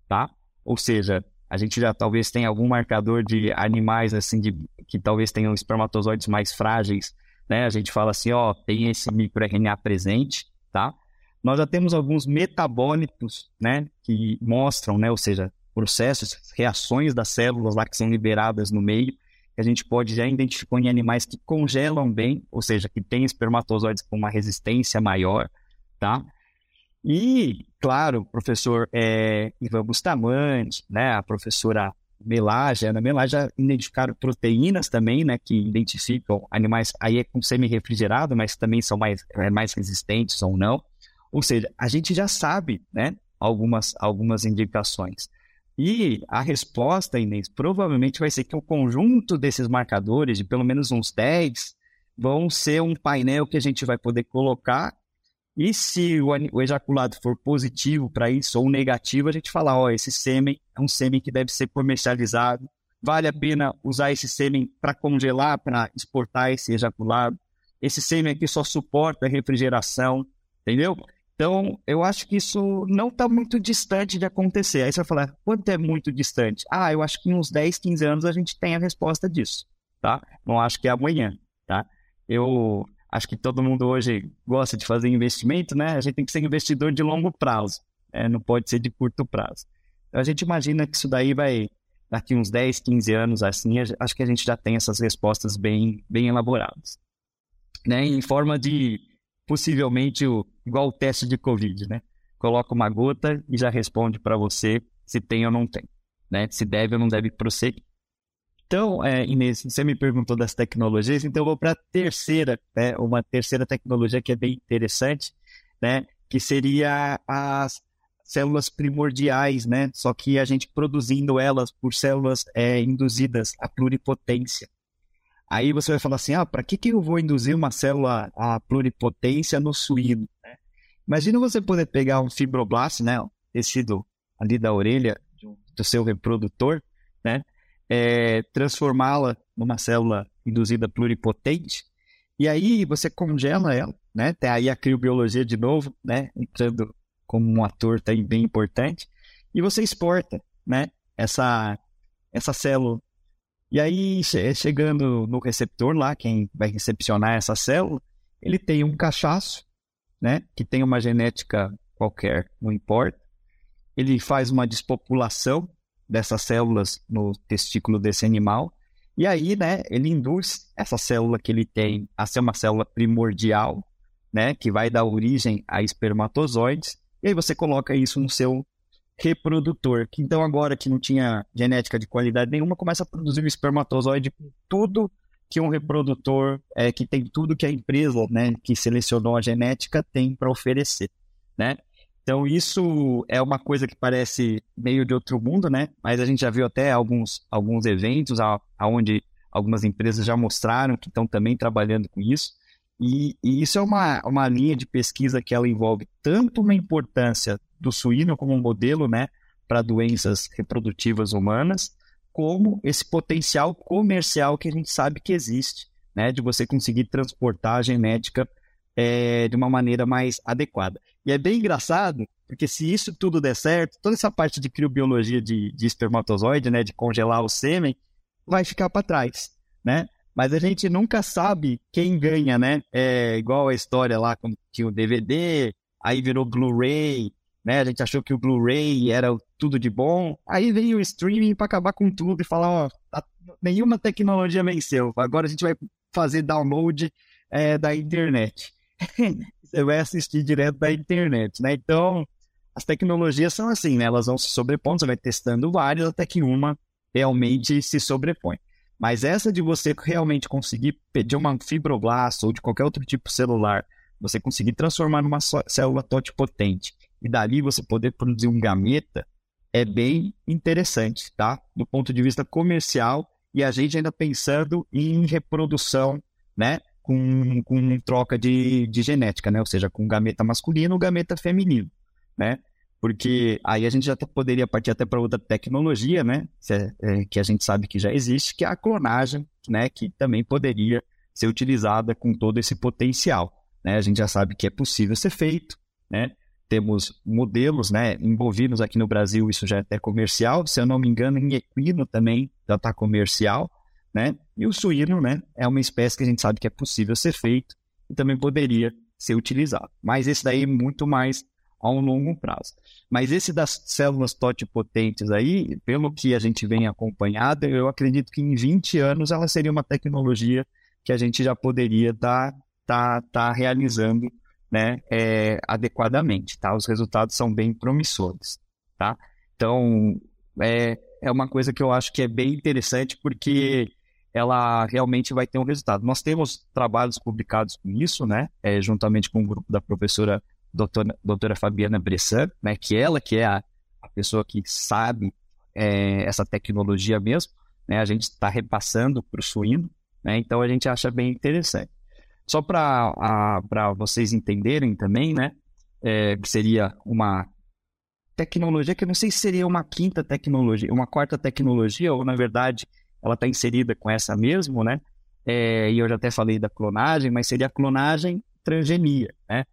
tá? Ou seja, a gente já talvez tenha algum marcador de animais assim de, que talvez tenham espermatozoides mais frágeis, né? A gente fala assim, ó, tem esse microRNA presente, tá? Nós já temos alguns metabólitos, né, que mostram, né, ou seja, processos, reações das células lá que são liberadas no meio, que a gente pode já identificar em animais que congelam bem, ou seja, que têm espermatozoides com uma resistência maior, tá? E, claro, o professor é, Ivan Bustamante, né, a professora Melage, Ana Melage já identificaram proteínas também, né, que identificam animais, aí é com semi-refrigerado, mas também são mais, é, mais resistentes ou não. Ou seja, a gente já sabe, né, algumas, algumas indicações. E a resposta, Inês, provavelmente vai ser que o conjunto desses marcadores, de pelo menos uns 10, vão ser um painel que a gente vai poder colocar. E se o, ejaculado for positivo para isso ou negativo, a gente fala: ó, esse sêmen é um sêmen que deve ser comercializado. Vale a pena usar esse sêmen para congelar, para exportar esse ejaculado. Esse sêmen aqui só suporta refrigeração, entendeu? Então, eu acho que isso não está muito distante de acontecer. Aí você vai falar, quanto é muito distante? Ah, eu acho que em uns 10, 15 anos a gente tem a resposta disso, tá? Não acho que é amanhã, tá? Eu acho que todo mundo hoje gosta de fazer investimento, né? A gente tem que ser investidor de longo prazo, né? não pode ser de curto prazo. Então, a gente imagina que isso daí vai, daqui uns 10, 15 anos, assim, acho que a gente já tem essas respostas bem, bem elaboradas. Né? Em forma de possivelmente o, igual o teste de Covid, né? Coloca uma gota e já responde para você se tem ou não tem, né? Se deve ou não deve prosseguir. Então, é, Inês, você me perguntou das tecnologias, então eu vou para a terceira, né? Uma terceira tecnologia que é bem interessante, né? Que seria as células primordiais, né? Só que a gente produzindo elas por células é, induzidas à pluripotência. Aí você vai falar assim, ah, para que, que eu vou induzir uma célula à pluripotência no suíno? Né? Imagina você poder pegar um fibroblasto, né, tecido ali da orelha do seu reprodutor, né, é, transformá-la numa célula induzida pluripotente, e aí você congela ela, né, tem aí a criobiologia de novo, né, entrando como um ator também bem importante, e você exporta, né, essa, essa célula e aí, chegando no receptor lá, quem vai recepcionar essa célula, ele tem um cachaço, né, que tem uma genética qualquer, não importa. Ele faz uma despopulação dessas células no testículo desse animal, e aí, né, ele induz essa célula que ele tem a ser uma célula primordial, né, que vai dar origem a espermatozoides, e aí você coloca isso no seu reprodutor. Que então agora que não tinha genética de qualidade nenhuma, começa a produzir o espermatozoide com tudo que um reprodutor, é, que tem tudo que a empresa, né, que selecionou a genética tem para oferecer, né? Então isso é uma coisa que parece meio de outro mundo, né? Mas a gente já viu até alguns, alguns eventos aonde algumas empresas já mostraram que estão também trabalhando com isso. E, e, isso é uma, uma linha de pesquisa que ela envolve tanto uma importância do suíno como um modelo né, para doenças reprodutivas humanas, como esse potencial comercial que a gente sabe que existe, né, de você conseguir transportar a genética é, de uma maneira mais adequada. E é bem engraçado, porque se isso tudo der certo, toda essa parte de criobiologia de, de espermatozoide, né, de congelar o sêmen, vai ficar para trás, né? Mas a gente nunca sabe quem ganha, né? É igual a história lá quando tinha o DVD, aí virou Blu-ray, né? A gente achou que o Blu-ray era tudo de bom. Aí veio o streaming para acabar com tudo e falar, ó, tá, nenhuma tecnologia venceu. Agora a gente vai fazer download é, da internet. Você vai assistir direto da internet, né? Então, as tecnologias são assim, né? Elas vão se sobrepondo, você vai testando várias até que uma realmente se sobrepõe. Mas essa de você realmente conseguir pedir uma fibroblasto ou de qualquer outro tipo celular, você conseguir transformar numa célula totipotente e dali você poder produzir um gameta, é bem interessante, tá? Do ponto de vista comercial e a gente ainda pensando em reprodução, né? Com, com troca de, de genética, né? Ou seja, com gameta masculino ou gameta feminino, né? Porque aí a gente já poderia partir até para outra tecnologia, né, é, que a gente sabe que já existe, que é a clonagem, né, que também poderia ser utilizada com todo esse potencial, né, a gente já sabe que é possível ser feito, né, temos modelos, né, envolvidos aqui no Brasil, isso já é até comercial, se eu não me engano, em equino também já está comercial, né, e o suíno, né, é uma espécie que a gente sabe que é possível ser feito e também poderia ser utilizado, mas esse daí é muito mais a um longo prazo. Mas esse das células totipotentes aí, pelo que a gente vem acompanhado, eu acredito que em 20 anos ela seria uma tecnologia que a gente já poderia estar tá, tá, tá realizando né, é, adequadamente, tá? Os resultados são bem promissores, tá? Então, é, é uma coisa que eu acho que é bem interessante porque ela realmente vai ter um resultado. Nós temos trabalhos publicados com isso, né, é, juntamente com o grupo da professora doutora, doutora Fabiana Bressan, né, que ela que é a, a pessoa que sabe é, essa tecnologia mesmo, né? A gente está repassando para o suíno, né? Então a gente acha bem interessante. Só para vocês entenderem também, né? É, que seria uma tecnologia que eu não sei se seria uma quinta tecnologia, uma quarta tecnologia, ou na verdade ela está inserida com essa mesmo, né? É, e eu já até falei da clonagem, mas seria a clonagem transgenia, né?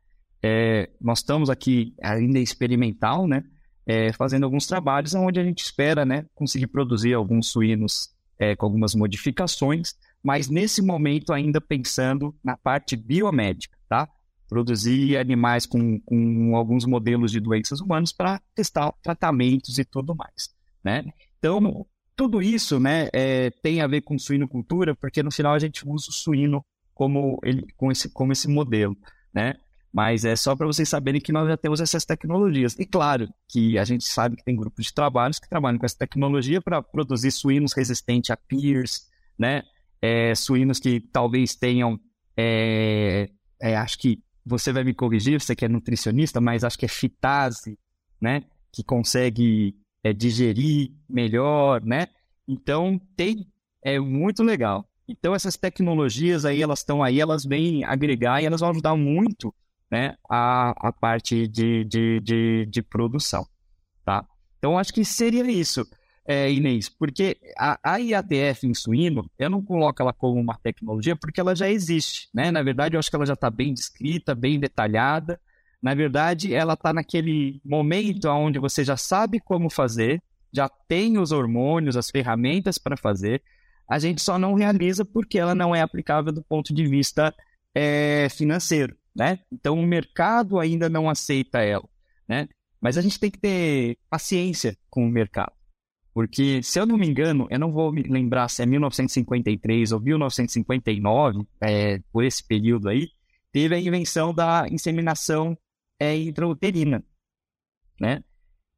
É, nós estamos aqui ainda experimental, né? É, fazendo alguns trabalhos onde a gente espera, né, conseguir produzir alguns suínos é, com algumas modificações, mas nesse momento ainda pensando na parte biomédica, tá? Produzir animais com, com alguns modelos de doenças humanas para testar tratamentos e tudo mais, né? Então, tudo isso, né, é, tem a ver com suinocultura, porque no final a gente usa o suíno como, ele, com esse, como esse modelo, né? Mas é só para vocês saberem que nós já temos essas tecnologias. E claro que a gente sabe que tem grupos de trabalhos que trabalham com essa tecnologia para produzir suínos resistentes a PIRS, né? É, suínos que talvez tenham, é, é, acho que você vai me corrigir, você que é nutricionista, mas acho que é fitase, né? Que consegue é, digerir melhor, né? Então tem, é muito legal. Então essas tecnologias aí, elas estão aí, elas vêm agregar e elas vão ajudar muito né, a, a parte de, de, de, de produção, tá? Então, acho que seria isso, é, Inês, porque a, a IATF em suíno, eu não coloco ela como uma tecnologia porque ela já existe, né? Na verdade, eu acho que ela já está bem descrita, bem detalhada. Na verdade, ela está naquele momento onde você já sabe como fazer, já tem os hormônios, as ferramentas para fazer, a gente só não realiza porque ela não é aplicável do ponto de vista é, financeiro né? Então o mercado ainda não aceita ela, né? Mas a gente tem que ter paciência com o mercado. Porque, se eu não me engano, eu não vou me lembrar se é 1953 ou 1959, é, por esse período aí, teve a invenção da inseminação é, intrauterina, né?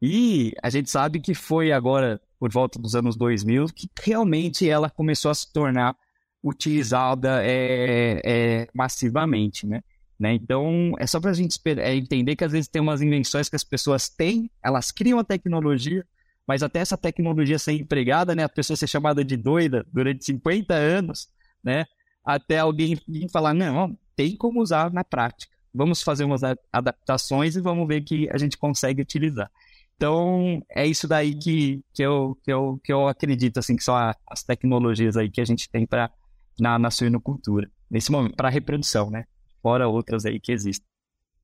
E a gente sabe que foi agora, por volta dos anos 2000, que realmente ela começou a se tornar utilizada é, é, massivamente, né? Né? Então, é só para a gente é entender que às vezes tem umas invenções que as pessoas têm, elas criam a tecnologia, mas até essa tecnologia ser empregada, né, a pessoa ser chamada de doida durante 50 anos, né, até alguém falar, não, tem como usar na prática. Vamos fazer umas adaptações e vamos ver que a gente consegue utilizar. Então, é isso daí que, que, eu, que, eu, que eu acredito, assim, que são as tecnologias aí que a gente tem para na, na suinocultura, nesse momento, para reprodução, né? Fora outras aí que existem.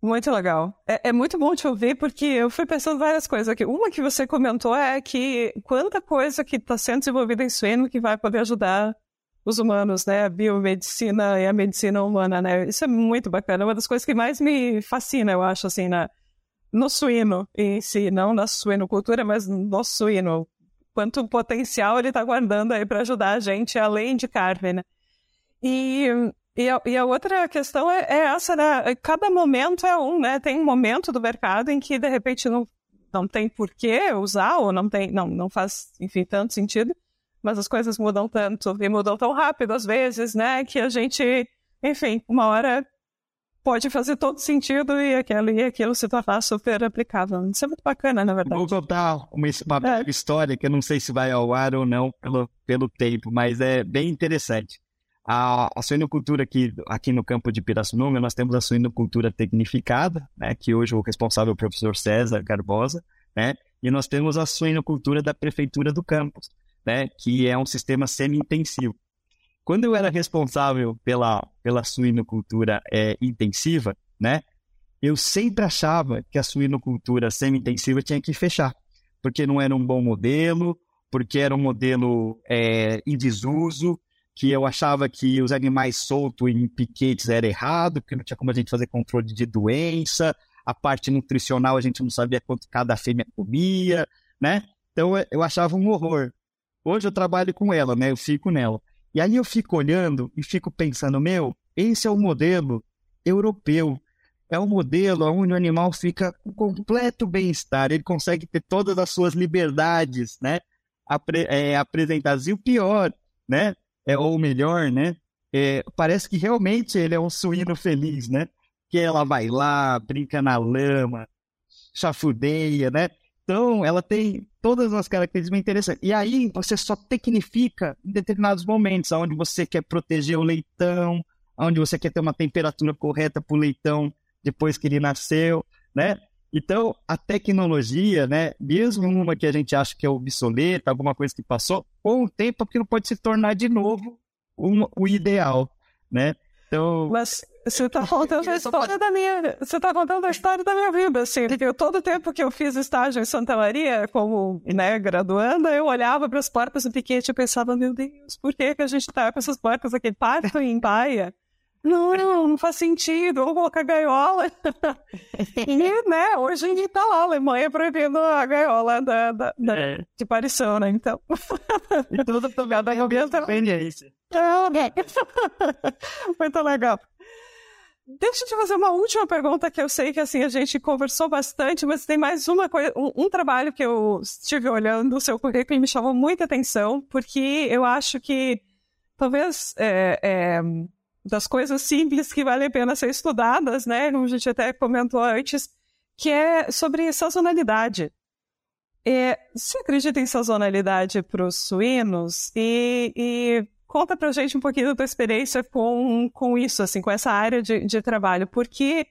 Muito legal. É, é, muito bom te ouvir, porque eu fui pensando várias coisas aqui. Uma que você comentou é que quanta coisa que está sendo desenvolvida em suíno que vai poder ajudar os humanos, né? A biomedicina e a medicina humana, né? Isso é muito bacana. É uma das coisas que mais me fascina, eu acho, assim, na, no suíno em si. Não na suinocultura, mas no suíno. Quanto potencial ele está guardando aí para ajudar a gente, além de carne, né? E e a, e a, outra questão é, é, essa, né? Cada momento é um, né? Tem um momento do mercado em que, de repente, não, não tem por que usar, ou não tem, não, não faz, enfim, tanto sentido, mas as coisas mudam tanto e mudam tão rápido às vezes, né? Que a gente, enfim, uma hora pode fazer todo sentido e aquilo, e aquilo se tornar super aplicável. Isso é muito bacana, na verdade. Vou contar uma, uma é. história que eu não sei se vai ao ar ou não pelo, pelo tempo, mas é bem interessante. A, a suinocultura aqui, aqui no campo de Pirassununga, nós temos a suinocultura tecnificada, né, que hoje o responsável é o professor César Garbosa, né, e nós temos a suinocultura da prefeitura do campus, né, que é um sistema semi-intensivo. Quando eu era responsável pela, pela suinocultura é, intensiva, né, eu sempre achava que a suinocultura semi-intensiva tinha que fechar, porque não era um bom modelo, porque era um modelo é, em desuso, que eu achava que os animais soltos em piquetes era errado, porque não tinha como a gente fazer controle de doença, a parte nutricional a gente não sabia quanto cada fêmea comia, né? Então eu achava um horror. Hoje eu trabalho com ela, né? Eu fico nela. E aí eu fico olhando e fico pensando, meu, esse é o modelo europeu. É um modelo onde o animal fica com completo bem-estar, ele consegue ter todas as suas liberdades, né? Apre é, apresentadas. E o pior, né? É, ou melhor, né? É, parece que realmente ele é um suíno feliz, né? Que ela vai lá, brinca na lama, chafudeia, né? Então, ela tem todas as características interessantes. E aí, você só tecnifica em determinados momentos, onde você quer proteger o leitão, onde você quer ter uma temperatura correta para o leitão depois que ele nasceu, né? Então, a tecnologia, né, mesmo uma que a gente acha que é obsoleta, alguma coisa que passou, com o tempo aquilo pode se tornar de novo um, o ideal, né? Então... Mas você está contando a história da minha. Você está contando a história da minha vida, assim. Porque todo tempo que eu fiz estágio em Santa Maria, como né, graduanda, eu olhava para as portas do piquete e pensava, meu Deus, por que, que a gente está com essas portas aqui? Parto em baia. Não, não, não faz sentido. Vamos colocar gaiola. e, né, hoje a gente tá lá, a Alemanha proibindo a gaiola da, da, da é. de parição, né? Então. e tudo tomado em ambiente. Muito legal. Deixa eu te fazer uma última pergunta que eu sei que assim a gente conversou bastante, mas tem mais uma coisa, um, um, trabalho que eu estive olhando o seu currículo e me chamou muita atenção, porque eu acho que talvez é, é, das coisas simples que vale a pena ser estudadas, né? Como a gente até comentou antes, que é sobre sazonalidade. Você acredita em sazonalidade para os suínos? E, e conta pra gente um pouquinho da tua experiência com, com isso, assim, com essa área de, de trabalho, porque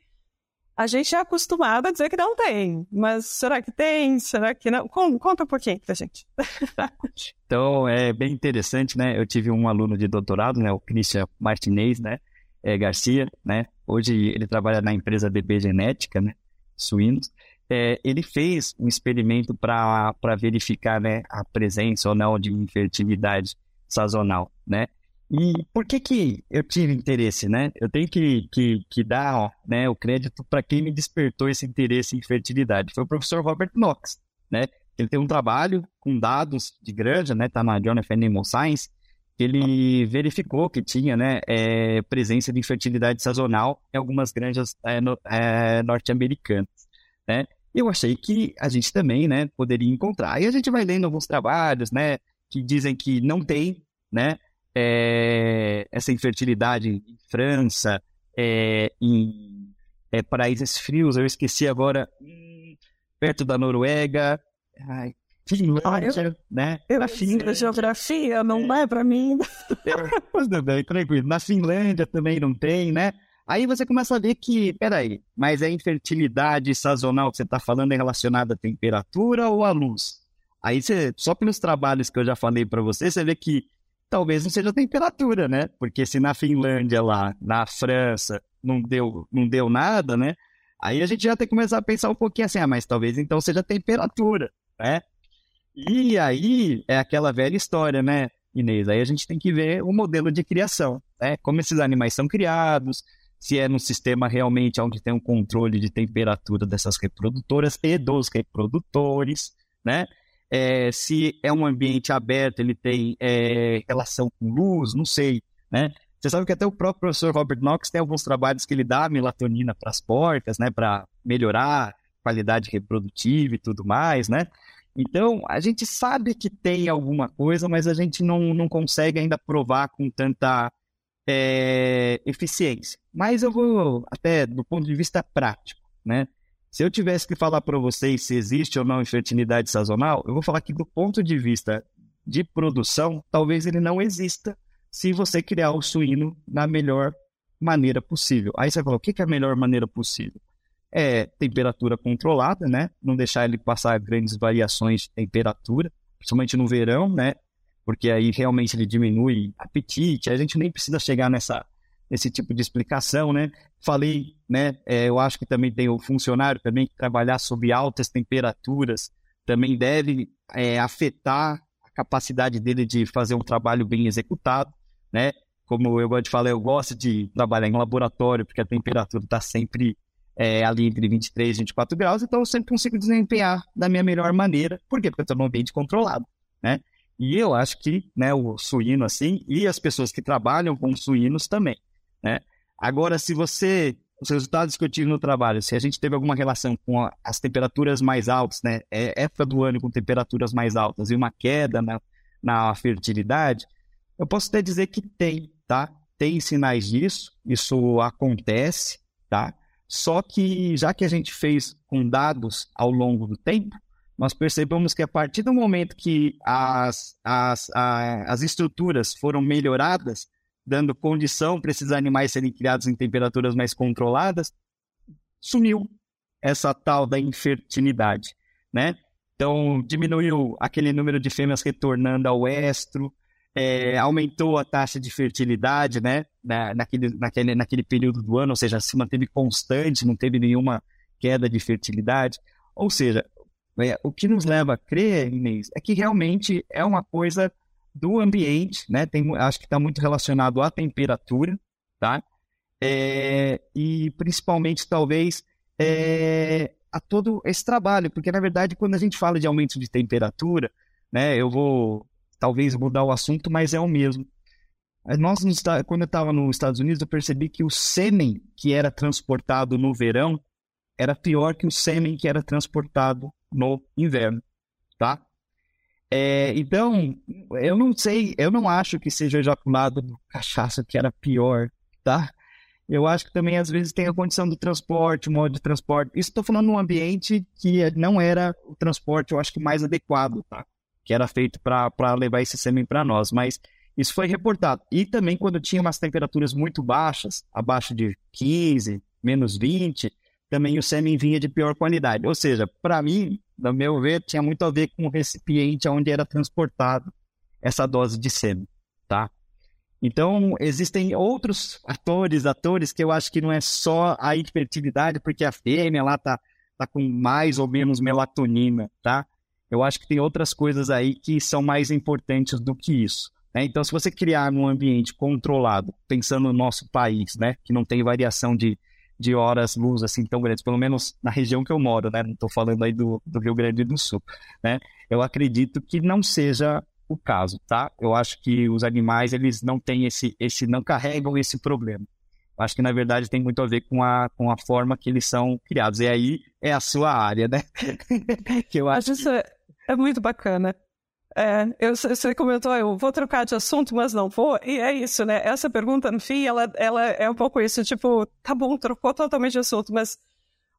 a gente é acostumado a dizer que não tem, mas será que tem? Será que não? Conta um pouquinho pra gente. então, é bem interessante, né? Eu tive um aluno de doutorado, né? O Christian Martinez, né? É, Garcia, né? Hoje ele trabalha na empresa DB Genética, né? Suínos. É, ele fez um experimento para verificar né, a presença ou não de infertilidade sazonal, né? E por que que eu tive interesse, né? Eu tenho que, que, que dar ó, né, o crédito para quem me despertou esse interesse em fertilidade. Foi o professor Robert Knox, né? Ele tem um trabalho com dados de granja, né? Tá na John F. Animal Science. Ele verificou que tinha, né, é, presença de infertilidade sazonal em algumas granjas é, no, é, norte-americanas, né? Eu achei que a gente também, né, poderia encontrar. E a gente vai lendo alguns trabalhos, né, que dizem que não tem, né, é, essa infertilidade em França, é, em é, países frios, eu esqueci agora, perto da Noruega, ai, Finlândia, né? Eu na Finlândia. geografia, não é, é para mim. Bem, tranquilo. Na Finlândia também não tem, né? Aí você começa a ver que, peraí, mas a infertilidade sazonal que você está falando é relacionada à temperatura ou à luz? Aí você, só pelos trabalhos que eu já falei para você, você vê que talvez não seja a temperatura, né? Porque se na Finlândia lá, na França, não deu, não deu nada, né? Aí a gente já tem que começar a pensar um pouquinho assim, ah, mas talvez então seja a temperatura, né? E aí é aquela velha história, né, Inês? Aí a gente tem que ver o modelo de criação, né? Como esses animais são criados, se é num sistema realmente onde tem um controle de temperatura dessas reprodutoras e dos reprodutores, né? É, se é um ambiente aberto, ele tem é, relação com luz, não sei, né? Você sabe que até o próprio professor Robert Knox tem alguns trabalhos que ele dá melatonina para as porcas, né, para melhorar a qualidade reprodutiva e tudo mais, né? Então, a gente sabe que tem alguma coisa, mas a gente não, não consegue ainda provar com tanta é, eficiência. Mas eu vou, até do ponto de vista prático, né? Se eu tivesse que falar para vocês se existe ou não infertilidade sazonal, eu vou falar que do ponto de vista de produção, talvez ele não exista se você criar o suíno na melhor maneira possível. Aí você fala, o que é a melhor maneira possível? É temperatura controlada, né? Não deixar ele passar grandes variações de temperatura, principalmente no verão, né? Porque aí realmente ele diminui apetite. A gente nem precisa chegar nessa esse tipo de explicação, né? Falei, né? É, eu acho que também tem o funcionário também que trabalhar sob altas temperaturas também deve é, afetar a capacidade dele de fazer um trabalho bem executado, né? Como eu gosto de falar, eu gosto de trabalhar em laboratório porque a temperatura está sempre é, ali entre 23 e 24 graus, então eu sempre consigo desempenhar da minha melhor maneira. Por quê? Porque eu estou num ambiente controlado, né? E eu acho que né, o suíno, assim, e as pessoas que trabalham com suínos também. Né? Agora, se você, os resultados que eu tive no trabalho, se a gente teve alguma relação com as temperaturas mais altas, né, é época do ano com temperaturas mais altas e uma queda na, na fertilidade, eu posso até dizer que tem, tá? Tem sinais disso, isso acontece, tá? Só que já que a gente fez com dados ao longo do tempo, nós percebemos que a partir do momento que as, as, a, as estruturas foram melhoradas, dando condição para esses animais serem criados em temperaturas mais controladas, sumiu essa tal da infertilidade, né? Então, diminuiu aquele número de fêmeas retornando ao estro, é, aumentou a taxa de fertilidade, né? Na, naquele, naquele, naquele período do ano, ou seja, se manteve constante, não teve nenhuma queda de fertilidade. Ou seja, é, o que nos leva a crer, Inês, é que realmente é uma coisa do ambiente, né? Tem, acho que está muito relacionado à temperatura, tá? É, e principalmente, talvez, é, a todo esse trabalho, porque na verdade, quando a gente fala de aumento de temperatura, né? Eu vou talvez mudar o assunto, mas é o mesmo. Nós, quando eu estava nos Estados Unidos, eu percebi que o sêmen que era transportado no verão era pior que o sêmen que era transportado no inverno, tá? É, então, eu não sei, eu não acho que seja ejaculado do cachaça que era pior, tá? Eu acho que também às vezes tem a condição do transporte, o modo de transporte. Isso estou falando num ambiente que não era o transporte, eu acho que mais adequado, tá? Que era feito para levar esse sêmen para nós, mas isso foi reportado. E também quando tinha umas temperaturas muito baixas, abaixo de 15, menos 20, também o sêmen vinha de pior qualidade. Ou seja, para mim, no meu ver, tinha muito a ver com o recipiente onde era transportado essa dose de sêmen, tá? Então, existem outros atores, atores que eu acho que não é só a infertilidade, porque a fêmea lá tá, tá com mais ou menos melatonina, tá? Eu acho que tem outras coisas aí que são mais importantes do que isso. Né? Então, se você criar um ambiente controlado, pensando no nosso país, né, que não tem variação de, de horas luz assim tão grandes, pelo menos na região que eu moro, né? Não estou falando aí do, do Rio Grande do Sul, né? Eu acredito que não seja o caso, tá? Eu acho que os animais eles não têm esse, esse não carregam esse problema. Eu acho que na verdade tem muito a ver com a, com a forma que eles são criados. E aí é a sua área, né? que eu acho. Isso que... é muito bacana. É, eu, você comentou, eu vou trocar de assunto, mas não vou. E é isso, né? Essa pergunta, no fim, ela, ela é um pouco isso, tipo, tá bom, trocou totalmente de assunto, mas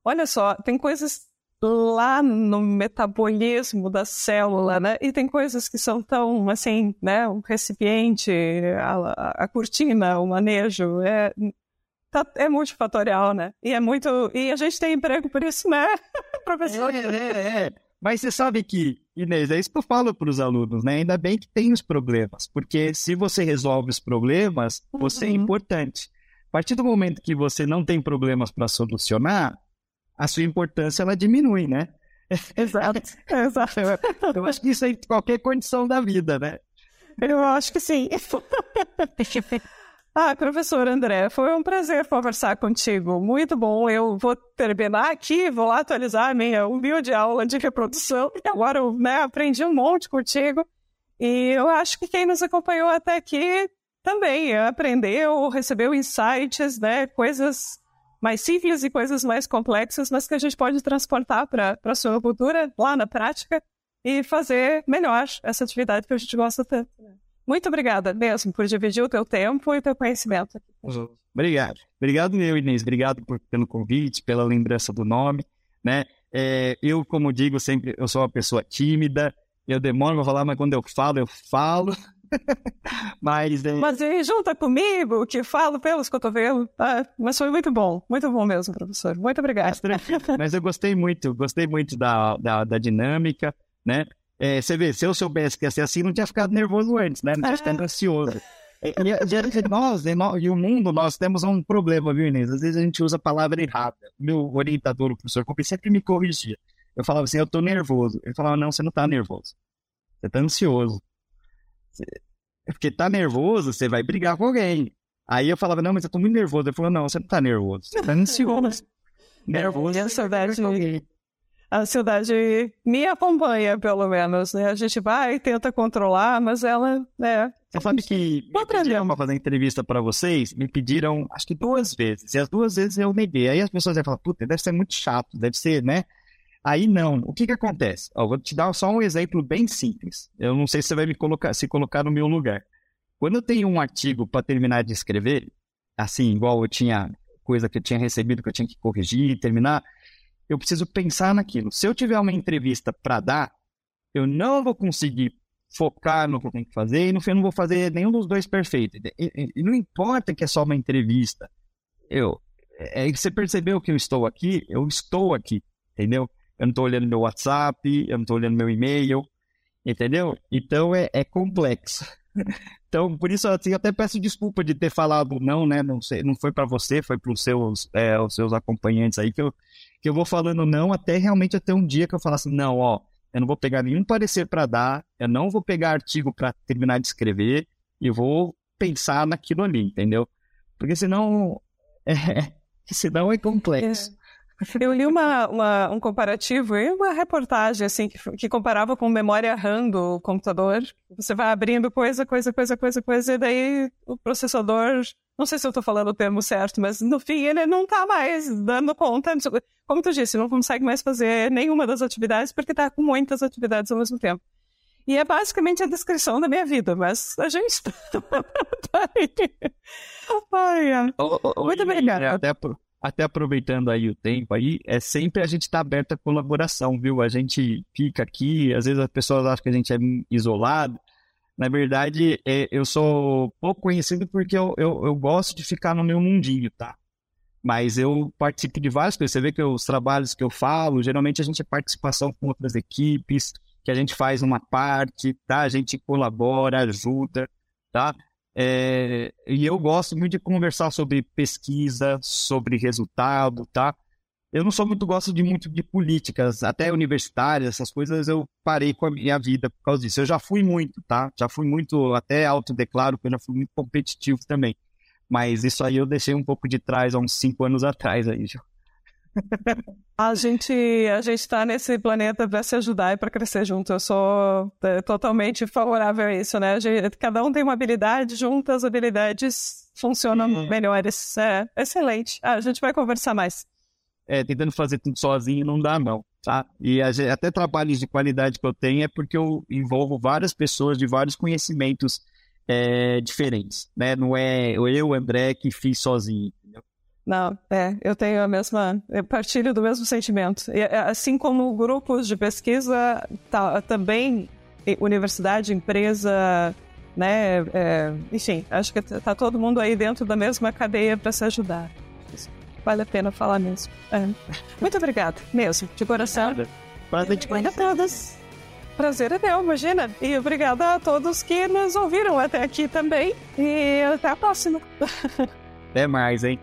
olha só, tem coisas lá no metabolismo da célula, né? E tem coisas que são tão, assim, né? O recipiente, a, a cortina, o manejo, é, tá, é multifatorial, né? E é muito... E a gente tem emprego por isso, né, professor? É, é, é. Mas você sabe que, Inês, é isso que eu falo para os alunos, né? Ainda bem que tem os problemas, porque se você resolve os problemas, você é uhum. é importante. A partir do momento que você não tem problemas para solucionar, a sua importância ela diminui, né? Exato, exato. Eu, eu acho que isso é em qualquer condição da vida, né? Eu acho que sim. Ah, professor André, foi um prazer conversar contigo. Muito bom. Eu vou terminar aqui, vou lá atualizar a minha humilde aula de reprodução. Agora eu né, aprendi um monte contigo. E eu acho que quem nos acompanhou até aqui também aprendeu, recebeu insights, né, coisas mais simples e coisas mais complexas, mas que a gente pode transportar para a sua cultura lá na prática e fazer melhor essa atividade que a gente gosta tanto. Muito obrigada mesmo por dividir o teu tempo e o teu conhecimento. Obrigado. Obrigado meu, Inês. Obrigado por, pelo convite, pela lembrança do nome. Né? É, eu, como digo sempre, eu sou uma pessoa tímida, eu demoro para falar, mas quando eu falo, eu falo. mas, é... mas junta comigo, que falo pelos cotovelos. Tá? Mas foi muito bom, muito bom mesmo, professor. Muito obrigado. Mas eu gostei muito, gostei muito da, da, da dinâmica, né? É, você vê, se eu soubesse que ia ser assim, não tinha ficado nervoso antes, né? Não tinha ficado ansioso. É, e, nós, e o mundo, nós temos um problema, viu, Inês? Às vezes a gente usa a palavra errada. Meu orientador, o professor Copi, sempre me corrigia. Eu falava assim, eu tô nervoso. Ele falava, não, você não tá nervoso. Você tá ansioso. Você... Porque tá nervoso, você vai brigar com alguém. Aí eu falava, não, mas eu tô muito nervoso. Ele falou, não, você não tá nervoso. Você tá ansioso. nervoso. Essa verdade, a ansiedade me acompanha, pelo menos, né? A gente vai, tenta controlar, mas ela, né? Você sabe que me pediram pra fazer entrevista para vocês, me pediram, acho que duas vezes, e as duas vezes eu neguei. Aí as pessoas iam falar, puta, deve ser muito chato, deve ser, né? Aí não. O que que acontece? Ó, vou te dar só um exemplo bem simples. Eu não sei se você vai me colocar, se colocar no meu lugar. Quando eu tenho um artigo para terminar de escrever, assim, igual eu tinha coisa que eu tinha recebido que eu tinha que corrigir, terminar, eu preciso pensar naquilo. Se eu tiver uma entrevista para dar, eu não vou conseguir focar no que eu tenho que fazer e no fim eu não vou fazer nenhum dos dois perfeito. E, e, e não importa que é só uma entrevista. Eu, é, é você percebeu que eu estou aqui? Eu estou aqui, entendeu? Eu não estou olhando meu WhatsApp, eu não estou olhando meu e-mail, entendeu? Então é, é complexo. Então, por isso, assim, eu até peço desculpa de ter falado não, né? Não, sei, não foi para você, foi para os seus, é, os seus acompanhantes aí que eu, que eu vou falando não até realmente até um dia que eu falasse, assim, não, ó, eu não vou pegar nenhum parecer para dar, eu não vou pegar artigo para terminar de escrever, e vou pensar naquilo ali, entendeu? Porque senão, é, senão é complexo. É. Eu li uma, uma, um comparativo e uma reportagem assim que, que, comparava com memória RAM do computador. Você vai abrindo coisa, coisa, coisa, coisa, coisa, e daí o processador, não sei se eu estou falando o termo certo, mas no fim ele não está mais dando conta. Como tu disse, não consegue mais fazer nenhuma das atividades porque está com muitas atividades ao mesmo tempo. E é basicamente a descrição da minha vida, mas a gente está aí. Ai, Muito obrigada. Até por até aproveitando aí o tempo aí, é sempre a gente estar tá aberto à colaboração, viu? A gente fica aqui, às vezes as pessoas acham que a gente é isolado. Na verdade, é, eu sou pouco conhecido porque eu, eu, eu, gosto de ficar no meu mundinho, tá? Mas eu participo de várias coisas. Você vê que os trabalhos que eu falo, geralmente a gente é participação com outras equipes, que a gente faz uma parte, tá? A gente colabora, ajuda, tá? É, e eu gosto muito de conversar sobre pesquisa, sobre resultado, tá? Eu não sou muito gosto de muito de políticas, até universitárias, essas coisas eu parei com a minha vida por causa disso. Eu já fui muito, tá? Já fui muito, até autodeclaro que eu já fui muito competitivo também. Mas isso aí eu deixei um pouco de trás há uns cinco anos atrás aí, já. A gente a gente está nesse planeta para se ajudar e para crescer junto. Eu sou é, totalmente favorável a isso, né? Gente, cada um tem uma habilidade, juntas as habilidades funcionam uhum. melhores. É excelente. Ah, a gente vai conversar mais. É, tentando fazer tudo sozinho não dá não, tá? E até trabalhos de qualidade que eu tenho é porque eu envolvo várias pessoas de vários conhecimentos é, diferentes, né? Não é eu, André, que fiz sozinho. Não, é, eu tenho a mesma, eu partilho do mesmo sentimento. E, é, assim como grupos de pesquisa, tá, também universidade, empresa, né, é, enfim, acho que tá todo mundo aí dentro da mesma cadeia para se ajudar. Vale a pena falar mesmo. É. Muito obrigada, mesmo, de coração. Prazer de conhecer todas. Prazer é meu, imagina. E obrigada a todos que nos ouviram até aqui também. E até a próxima. Até mais, hein?